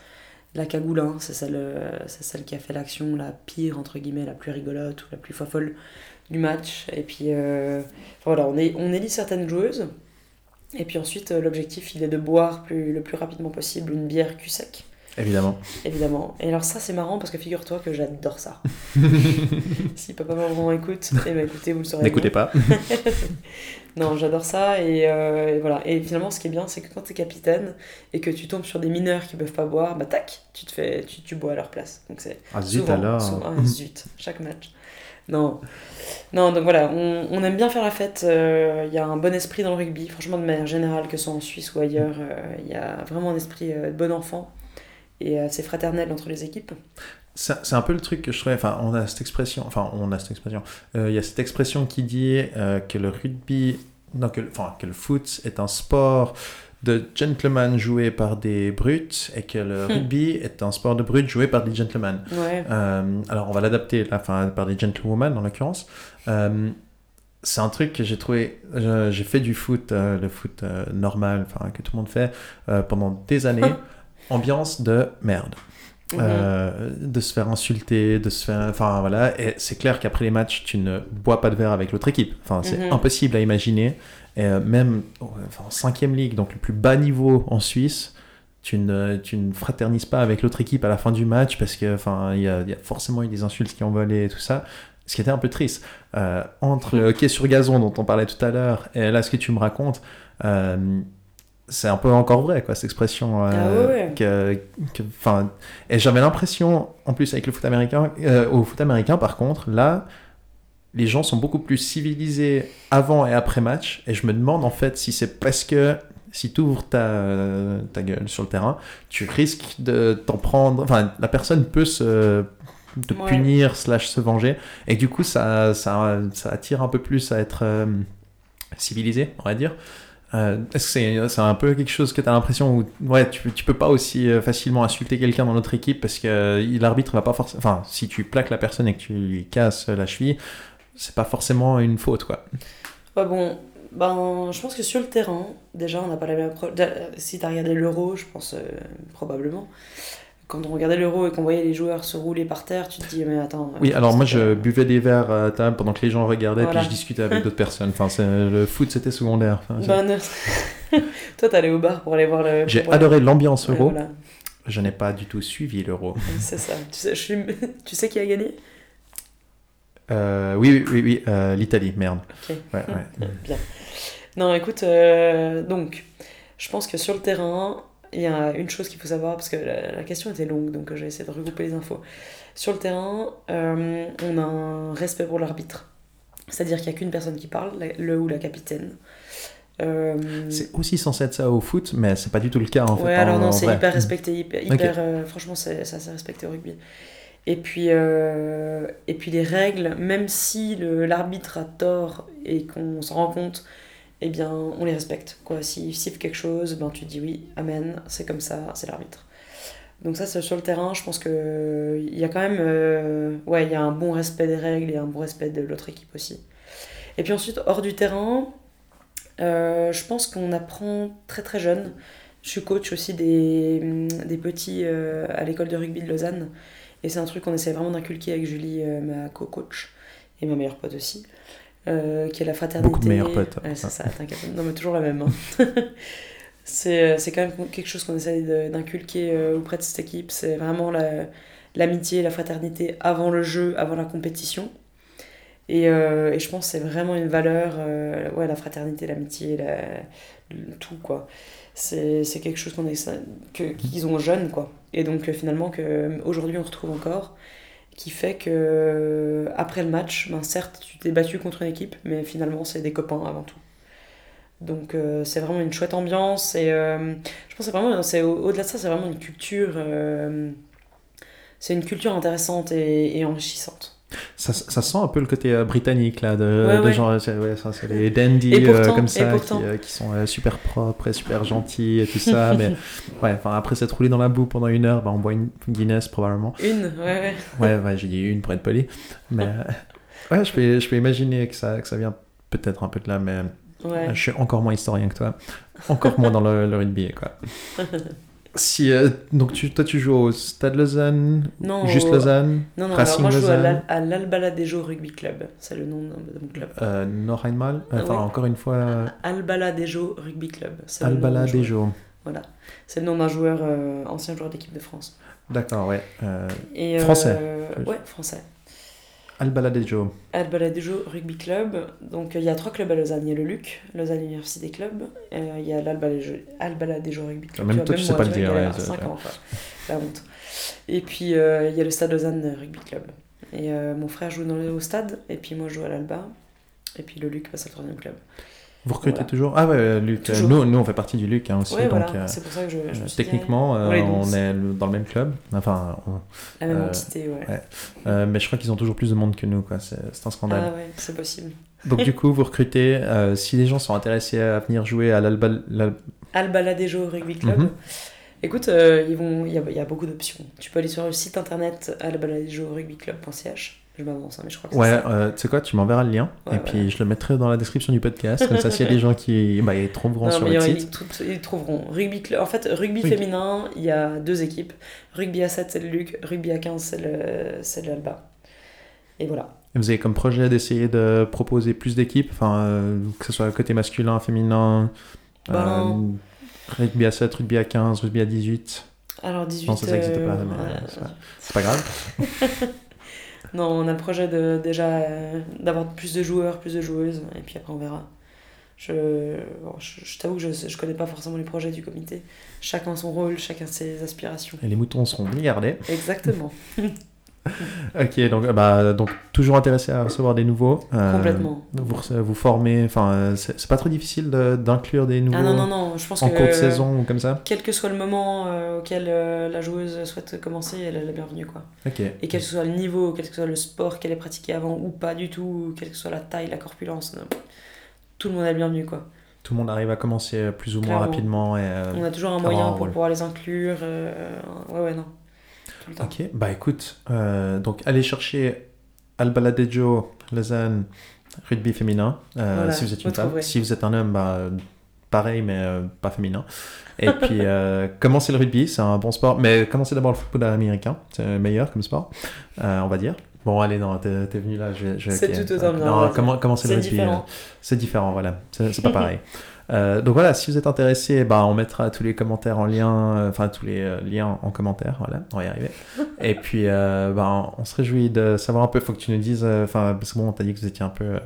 C: La cagoule, hein, c'est celle, celle qui a fait l'action la pire, entre guillemets, la plus rigolote ou la plus folle du match. Et puis voilà, on, est, on élit certaines joueuses. Et puis ensuite, euh, l'objectif, il est de boire plus, le plus rapidement possible une bière cul sec.
B: Évidemment.
C: évidemment. Et alors ça c'est marrant parce que figure-toi que j'adore ça. si papa maman écoute, eh ben écoutez, vous le saurez.
B: N'écoutez pas.
C: Non, j'adore ça et, euh, et voilà. Et finalement, ce qui est bien, c'est que quand t'es capitaine et que tu tombes sur des mineurs qui peuvent pas boire, bah tac, tu te fais, tu, tu bois à leur place. Donc c'est
B: Ah zut
C: souvent,
B: alors.
C: souvent- ah, zut, chaque match. Non, non. Donc voilà, on, on aime bien faire la fête. euh, Il y a un bon esprit dans le rugby. Franchement, de manière générale, que ce soit en Suisse ou ailleurs, euh, il y a vraiment un esprit euh, de bon enfant et assez fraternel entre les équipes.
B: C'est un peu le truc que je trouvais. Enfin, on a cette expression. Enfin, on a cette expression. Il y a cette expression qui dit que le rugby. Non, enfin, que le foot est un sport de gentlemen joué par des brutes et que le
C: Hmm.
B: rugby est un sport de brutes joué par des gentlemen.
C: Ouais.
B: Euh, alors, on va l'adapter, enfin, par des gentlewomen en l'occurrence. Euh, c'est un truc que j'ai trouvé. J'ai fait du foot, euh, le foot normal, enfin, que tout le monde fait, pendant des années. Ambiance de merde. Euh, de se faire insulter, de se faire. Enfin voilà, et c'est clair qu'après les matchs, tu ne bois pas de verre avec l'autre équipe. Enfin, c'est
C: Mhm.
B: impossible à imaginer. Et euh, même enfin, en cinquième ligue, donc le plus bas niveau en Suisse, tu ne, tu ne fraternises pas avec l'autre équipe à la fin du match parce que enfin, il y a, y a forcément eu des insultes qui ont volé et tout ça. Ce qui était un peu triste. Euh, entre le hockey sur gazon dont on parlait tout à l'heure et là ce que tu me racontes, c'est un peu encore vrai quoi cette expression. euh,
C: Ah ouais, ouais.
B: que, que- enfin, et j'avais l'impression, en plus avec le foot américain, euh, au foot américain par contre, là, les gens sont beaucoup plus civilisés avant et après match, et je me demande en fait si c'est parce que si tu ouvres ta, ta gueule sur le terrain, tu risques de t'en prendre, enfin, la personne peut se te
C: Ouais.
B: punir slash se venger, et du coup ça, ça, ça attire un peu plus à être euh, civilisé, on va dire. Euh, Est-ce que c'est c'est un peu quelque chose que tu as l'impression où ouais, tu, tu peux pas aussi euh, facilement insulter quelqu'un dans notre équipe parce que euh, l'arbitre va pas forcément. Enfin, si tu plaques la personne et que tu lui casses la cheville, c'est pas forcément une faute quoi.
C: Bon, ben, je pense que sur le terrain, déjà, on n'a pas la même approche. Si tu as regardé l'euro, je pense euh, probablement. Quand on regardait l'euro et qu'on voyait les joueurs se rouler par terre, tu te dis, mais attends.
B: Oui,
C: euh,
B: alors moi je buvais des verres à table pendant que les gens regardaient
C: Voilà.
B: puis je discutais avec d'autres personnes. Enfin, le foot c'était secondaire. Enfin,
C: Ben, Toi, t'allais au bar pour aller voir le.
B: J'ai adoré l'ambiance euro.
C: voilà,
B: Je n'ai pas du tout suivi l'euro.
C: c'est ça. Tu sais, je suis- tu sais qui a gagné?
B: Euh, oui, oui, oui, oui, euh, l'Italie, merde.
C: Ok.
B: Ouais, ouais.
C: Bien. Non, écoute, euh, donc, je pense que sur le terrain, il y a une chose qu'il faut savoir, parce que la, la question était longue, donc euh, j'ai essayé de regrouper les infos. Sur le terrain, euh, on a un respect pour l'arbitre. C'est-à-dire qu'il n'y a qu'une personne qui parle, le ou la capitaine. Euh,
B: C'est aussi censé être ça au foot, mais c'est pas du tout le cas en fait.
C: ouais, alors
B: en-
C: non, c'est hyper respecté, hyper, hyper, euh, franchement, c'est ça, c'est respecté au rugby. Et puis, euh, et puis les règles, même si l'arbitre a tort et qu'on s'en rend compte, eh bien, on les respecte. Quoi. S'il siffle quelque chose, ben, tu dis oui, amen, c'est comme ça, c'est l'arbitre. Donc ça, sur le terrain, je pense que il y a quand même... euh, y a un bon respect des règles et un bon respect de l'autre équipe aussi. Et puis ensuite, hors du terrain, euh, je pense qu'on apprend très très jeune. Je suis coach aussi des, des petits euh, à l'école de rugby de Lausanne. Et c'est un truc qu'on essaie vraiment d'inculquer avec Julie, ma co-coach, et ma meilleure pote aussi, euh, qui est la fraternité.
B: Beaucoup de meilleures potes.
C: Ouais, c'est ça, t'inquiète. Non, mais toujours la même. hein. c'est, euh, c'est quand même quelque chose qu'on essaie de- d'inculquer euh, auprès de cette équipe. C'est vraiment la- l'amitié, la fraternité avant le jeu, avant la compétition. Et, euh, et je pense que c'est vraiment une valeur, euh, ouais, la fraternité, l'amitié, la- le- tout, quoi. C'est c'est quelque chose qu'on essaie- que- qu'ils ont jeunes, quoi. Et donc, finalement, que aujourd'hui on retrouve encore, qui fait que, euh, après le match, ben, certes, tu t'es battu contre une équipe, mais finalement, c'est des copains avant tout. Donc, euh, c'est vraiment une chouette ambiance. Et euh, je pense que vraiment, c'est, au- au-delà de ça, c'est vraiment une culture. euh, c'est une culture intéressante et enrichissante.
B: Ça, ça sent un peu le côté euh, britannique là, de,
C: Ouais,
B: de
C: ouais.
B: genre, c'est ouais, ça, c'est les dandies euh, comme ça, qui, euh, qui sont super propres et super gentils et tout ça. mais ouais, après s'être roulé dans la boue pendant une heure, bah, on boit une Guinness probablement.
C: Une, ouais, ouais.
B: Ouais, j'ai dit une pour être poli. Mais ouais, je peux, je peux imaginer que ça, que ça vient peut-être un peu de là, mais je suis encore moins historien que toi. Encore moins dans le, le rugby, quoi. Si, euh, donc tu, toi tu joues au Stade Lausanne,
C: Non,
B: juste
C: au-
B: Lausanne,
C: Non, non,
B: Racing
C: alors moi je joue à
B: Lausanne.
C: l'Al- à l'Albaladejo Rugby Club. C'est le nom de mon club.
B: euh, Norreinmal, enfin
C: Ah oui.
B: encore une fois,
C: Albaladejo Rugby Club. c'est le nom
B: Albala
C: où je joue.
B: Dejo.
C: Voilà. C'est le nom d'un joueur, euh, ancien joueur d'équipe de France.
B: D'accord, ouais. Euh,
C: Et, euh,
B: Français.
C: Ouais, français.
B: Albaladejo.
C: Albaladejo Rugby Club. Donc il y a trois clubs à Lausanne. Il y a le LUC, Lausanne Université Club. euh, il y a l'Albaladejo Albaladejo Rugby Club.
B: Même toi, tu sais
C: moi,
B: pas le dire,
C: il y a
B: ouais, c'est-
C: 5 ans. La honte. Et puis euh, il y a le Stade Lausanne Rugby Club. Et euh, mon frère joue dans le, au stade. Et puis moi je joue à l'Alba. Et puis le LUC passe au troisième club.
B: Vous recrutez
C: Voilà.
B: toujours Ah ouais, euh, Luc. euh,
C: Toujours.
B: Nous, nous, on fait partie du Luc hein, aussi.
C: ouais,
B: donc,
C: voilà.
B: euh,
C: C'est pour ça que je, je me suis dit,
B: techniquement,
C: on
B: est dans le même club. Enfin, on-
C: La même entité, ouais.
B: mais je crois qu'ils ont toujours plus de monde que nous, quoi. C'est un scandale.
C: Ah ouais, c'est possible.
B: Donc du coup, vous recrutez. euh, si les gens sont intéressés à venir jouer à l'Alba, l'Al-
C: Albaladejo Rugby Club.
B: Mhm.
C: Écoute, euh, ils vont, il y a, il y a beaucoup d'options. Tu peux aller sur le site internet albaladejo-rugbyclub.ch. Je m'avance, hein, mais je crois que
B: Ouais,
C: c'est ça.
B: euh, tu sais quoi, tu m'enverras le lien
C: Ouais,
B: et puis
C: voilà.
B: je le mettrai dans la description du podcast. Comme ça, s'il y a des gens qui bah, ils trouveront
C: Non,
B: sur le
C: ils,
B: site.
C: tout- ils trouveront. Rugby. En fait, rugby féminin, il y a deux équipes. Rugby à 7, c'est le Luc. Rugby à 15, c'est l'Alba. Et voilà.
B: Vous avez comme projet d'essayer de proposer plus d'équipes, enfin, euh, que ce soit côté masculin, féminin,
C: Ben-
B: euh, rugby à 7, rugby à 15, rugby à 18.
C: Alors 18.
B: Non, ça, ça existe
C: euh,
B: pas, mais, c'est pas- C'est pas grave.
C: Non, on a le projet de, déjà euh, d'avoir plus de joueurs, plus de joueuses. Et puis après, on verra. Je, bon, je, je t'avoue que je, je connais pas forcément les projets du comité. Chacun son rôle, chacun ses aspirations.
B: Et les moutons seront bien gardés.
C: Exactement.
B: Ok, donc, euh, bah, donc toujours intéressé à recevoir des nouveaux. euh,
C: Complètement.
B: Vous, vous formez, enfin, euh, c'est pas trop difficile de- d'inclure des nouveaux
C: Ah non, non, non, je pense
B: en
C: que.
B: cours de saison ou comme ça
C: Quel que soit le moment euh, auquel la joueuse souhaite commencer, elle est la bienvenue. Quoi.
B: Ok.
C: Et quel que soit le niveau, quel que soit le sport qu'elle ait pratiqué avant ou pas du tout, quelle que soit la taille, la corpulence, non, tout le monde est le bienvenu. Quoi.
B: Tout le monde arrive à commencer plus ou moins
C: Clairement.
B: rapidement. Et,
C: On a toujours un moyen
B: un
C: pour pouvoir les inclure. ouais, ouais, non. Tout le temps.
B: Ok, bah écoute, euh, donc allez chercher Albaladejo, Lausanne, rugby féminin, euh,
C: Voilà,
B: si vous êtes une femme. Si vous êtes un homme, bah, pareil, mais euh, pas féminin. Et puis, euh, commencez le rugby, c'est un bon sport, mais commencez d'abord le football américain, c'est le meilleur comme sport, euh, on va dire. Bon, allez, non, t'es t'es venu là, je vais. je
C: C'est
B: ok.
C: tout autant bien,
B: Non, comment, commencez le rugby. c'est différent, voilà. C'est c'est pas pareil. Euh, donc voilà, si vous êtes intéressé, bah, on mettra tous les commentaires en lien, euh, enfin tous les euh, liens en commentaire, voilà, on va y arriver. Et puis, bah, on se réjouit de savoir un peu, faut que tu nous dises, enfin, parce que bon, on t'a dit que vous étiez un peu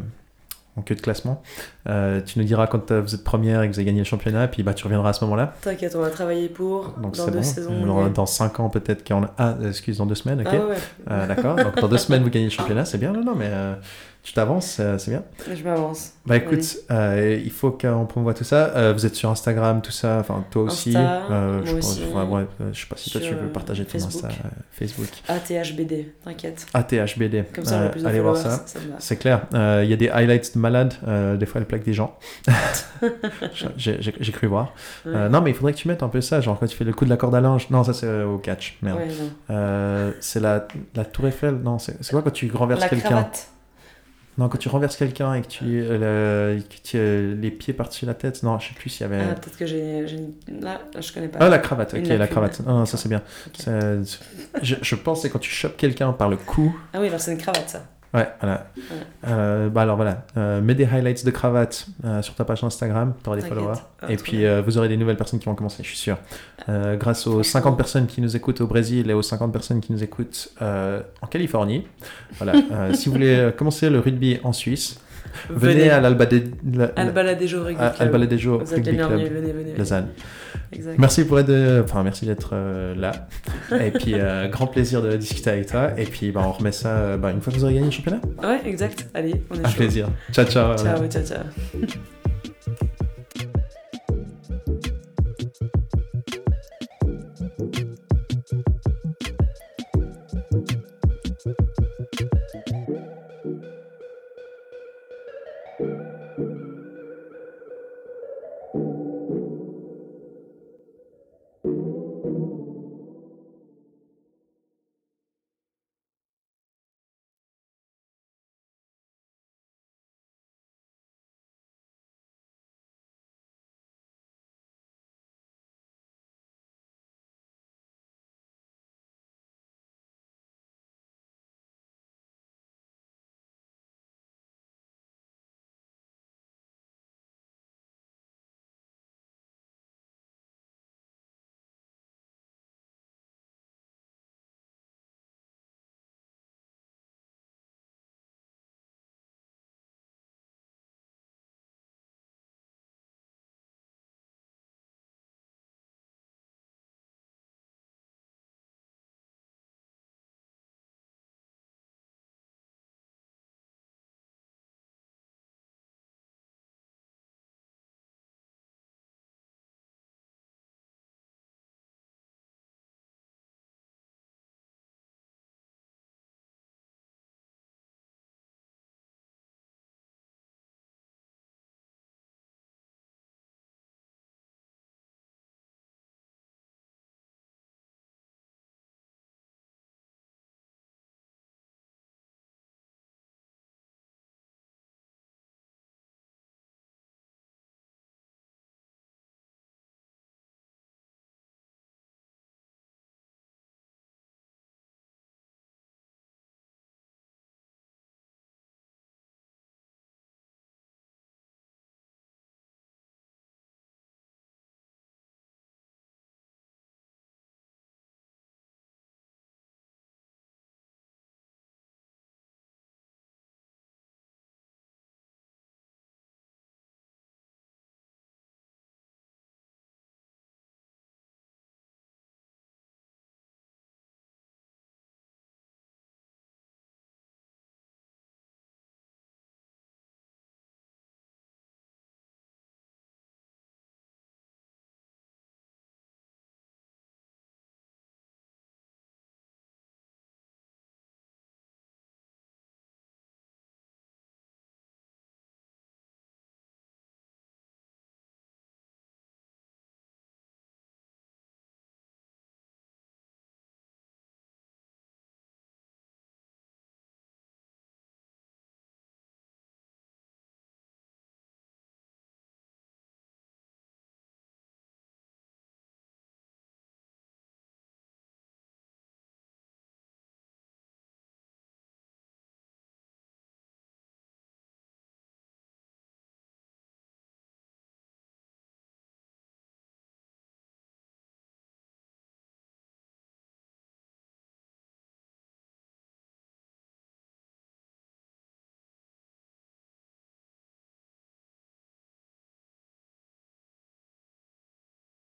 B: en queue de classement. Euh, tu nous diras quand euh, vous êtes première et que vous avez gagné le championnat, puis bah, tu reviendras à ce moment-là.
C: T'inquiète, on va travailler pour.
B: Donc
C: dans deux
B: bon.
C: saisons.
B: Dans,
C: on
B: 5 ans peut-être en a... Ah, excuse, dans deux semaines, ok.
C: Ah ouais.
B: Euh, D'accord, donc dans deux semaines vous gagnez le championnat, c'est bien, non, non, mais euh, tu t'avances, c'est bien.
C: Je m'avance.
B: Bah écoute, il faut qu'on promouvoie tout ça. Vous êtes sur Instagram, tout ça, enfin toi aussi.
C: Insta, moi
B: je, pense-
C: aussi.
B: enfin, ouais, je sais pas si toi tu veux partager ton
C: Facebook.
B: Insta, Facebook.
C: ATHBD, t'inquiète.
B: ATHBD.
C: Comme ça,
B: Euh,
C: le plus de
B: allez voir ça. C'est clair. Il y a des highlights de malades. des fois, elle plaque des gens. J'ai cru voir.
C: Ouais.
B: Euh, non, mais il faudrait que tu mettes un peu ça. Genre quand tu fais le coup de la corde à linge. Non, ça c'est euh, au catch. Merde.
C: Ouais.
B: Euh, c'est la, la tour Eiffel. Non, c'est quoi quand tu renverses quelqu'un? Non, quand tu renverses quelqu'un et que tu, le- que tu euh, les pieds par-dessus la tête. Non, je sais plus s'il y avait.
C: Ah, peut-être que j'ai. Là, je connais pas.
B: Ah, la cravate, ok, la cravate. Non, non, ça c'est bien. Je pense que c'est quand tu chopes quelqu'un par le cou.
C: Ah oui, alors c'est une cravate, ça.
B: Ouais, voilà. Euh, bah alors voilà, euh, mets des highlights de cravate euh, sur ta page Instagram, tu auras des followers.
C: Ah,
B: et puis vous aurez des nouvelles personnes qui vont commencer, je suis sûr. Euh, grâce aux
C: Franchement.
B: 50 personnes qui nous écoutent au Brésil et aux 50 personnes qui nous écoutent en Californie. Voilà, si vous voulez commencer le rugby en Suisse, venez, à l'Albaladejo
C: Albaladejo Rugby Club.
B: Albaladejo Rugby Club
C: venez, venez.
B: Lausanne.
C: Exact.
B: Merci pour être, de- enfin merci d'être euh, là. Et puis euh, grand plaisir de discuter avec toi. Et puis bah, on remet ça euh, bah, une fois que vous aurez gagné le championnat.
C: Ouais, exact. Allez, on est
B: Un
C: chaud.
B: plaisir. Ciao ciao.
C: Ciao, ciao, ciao.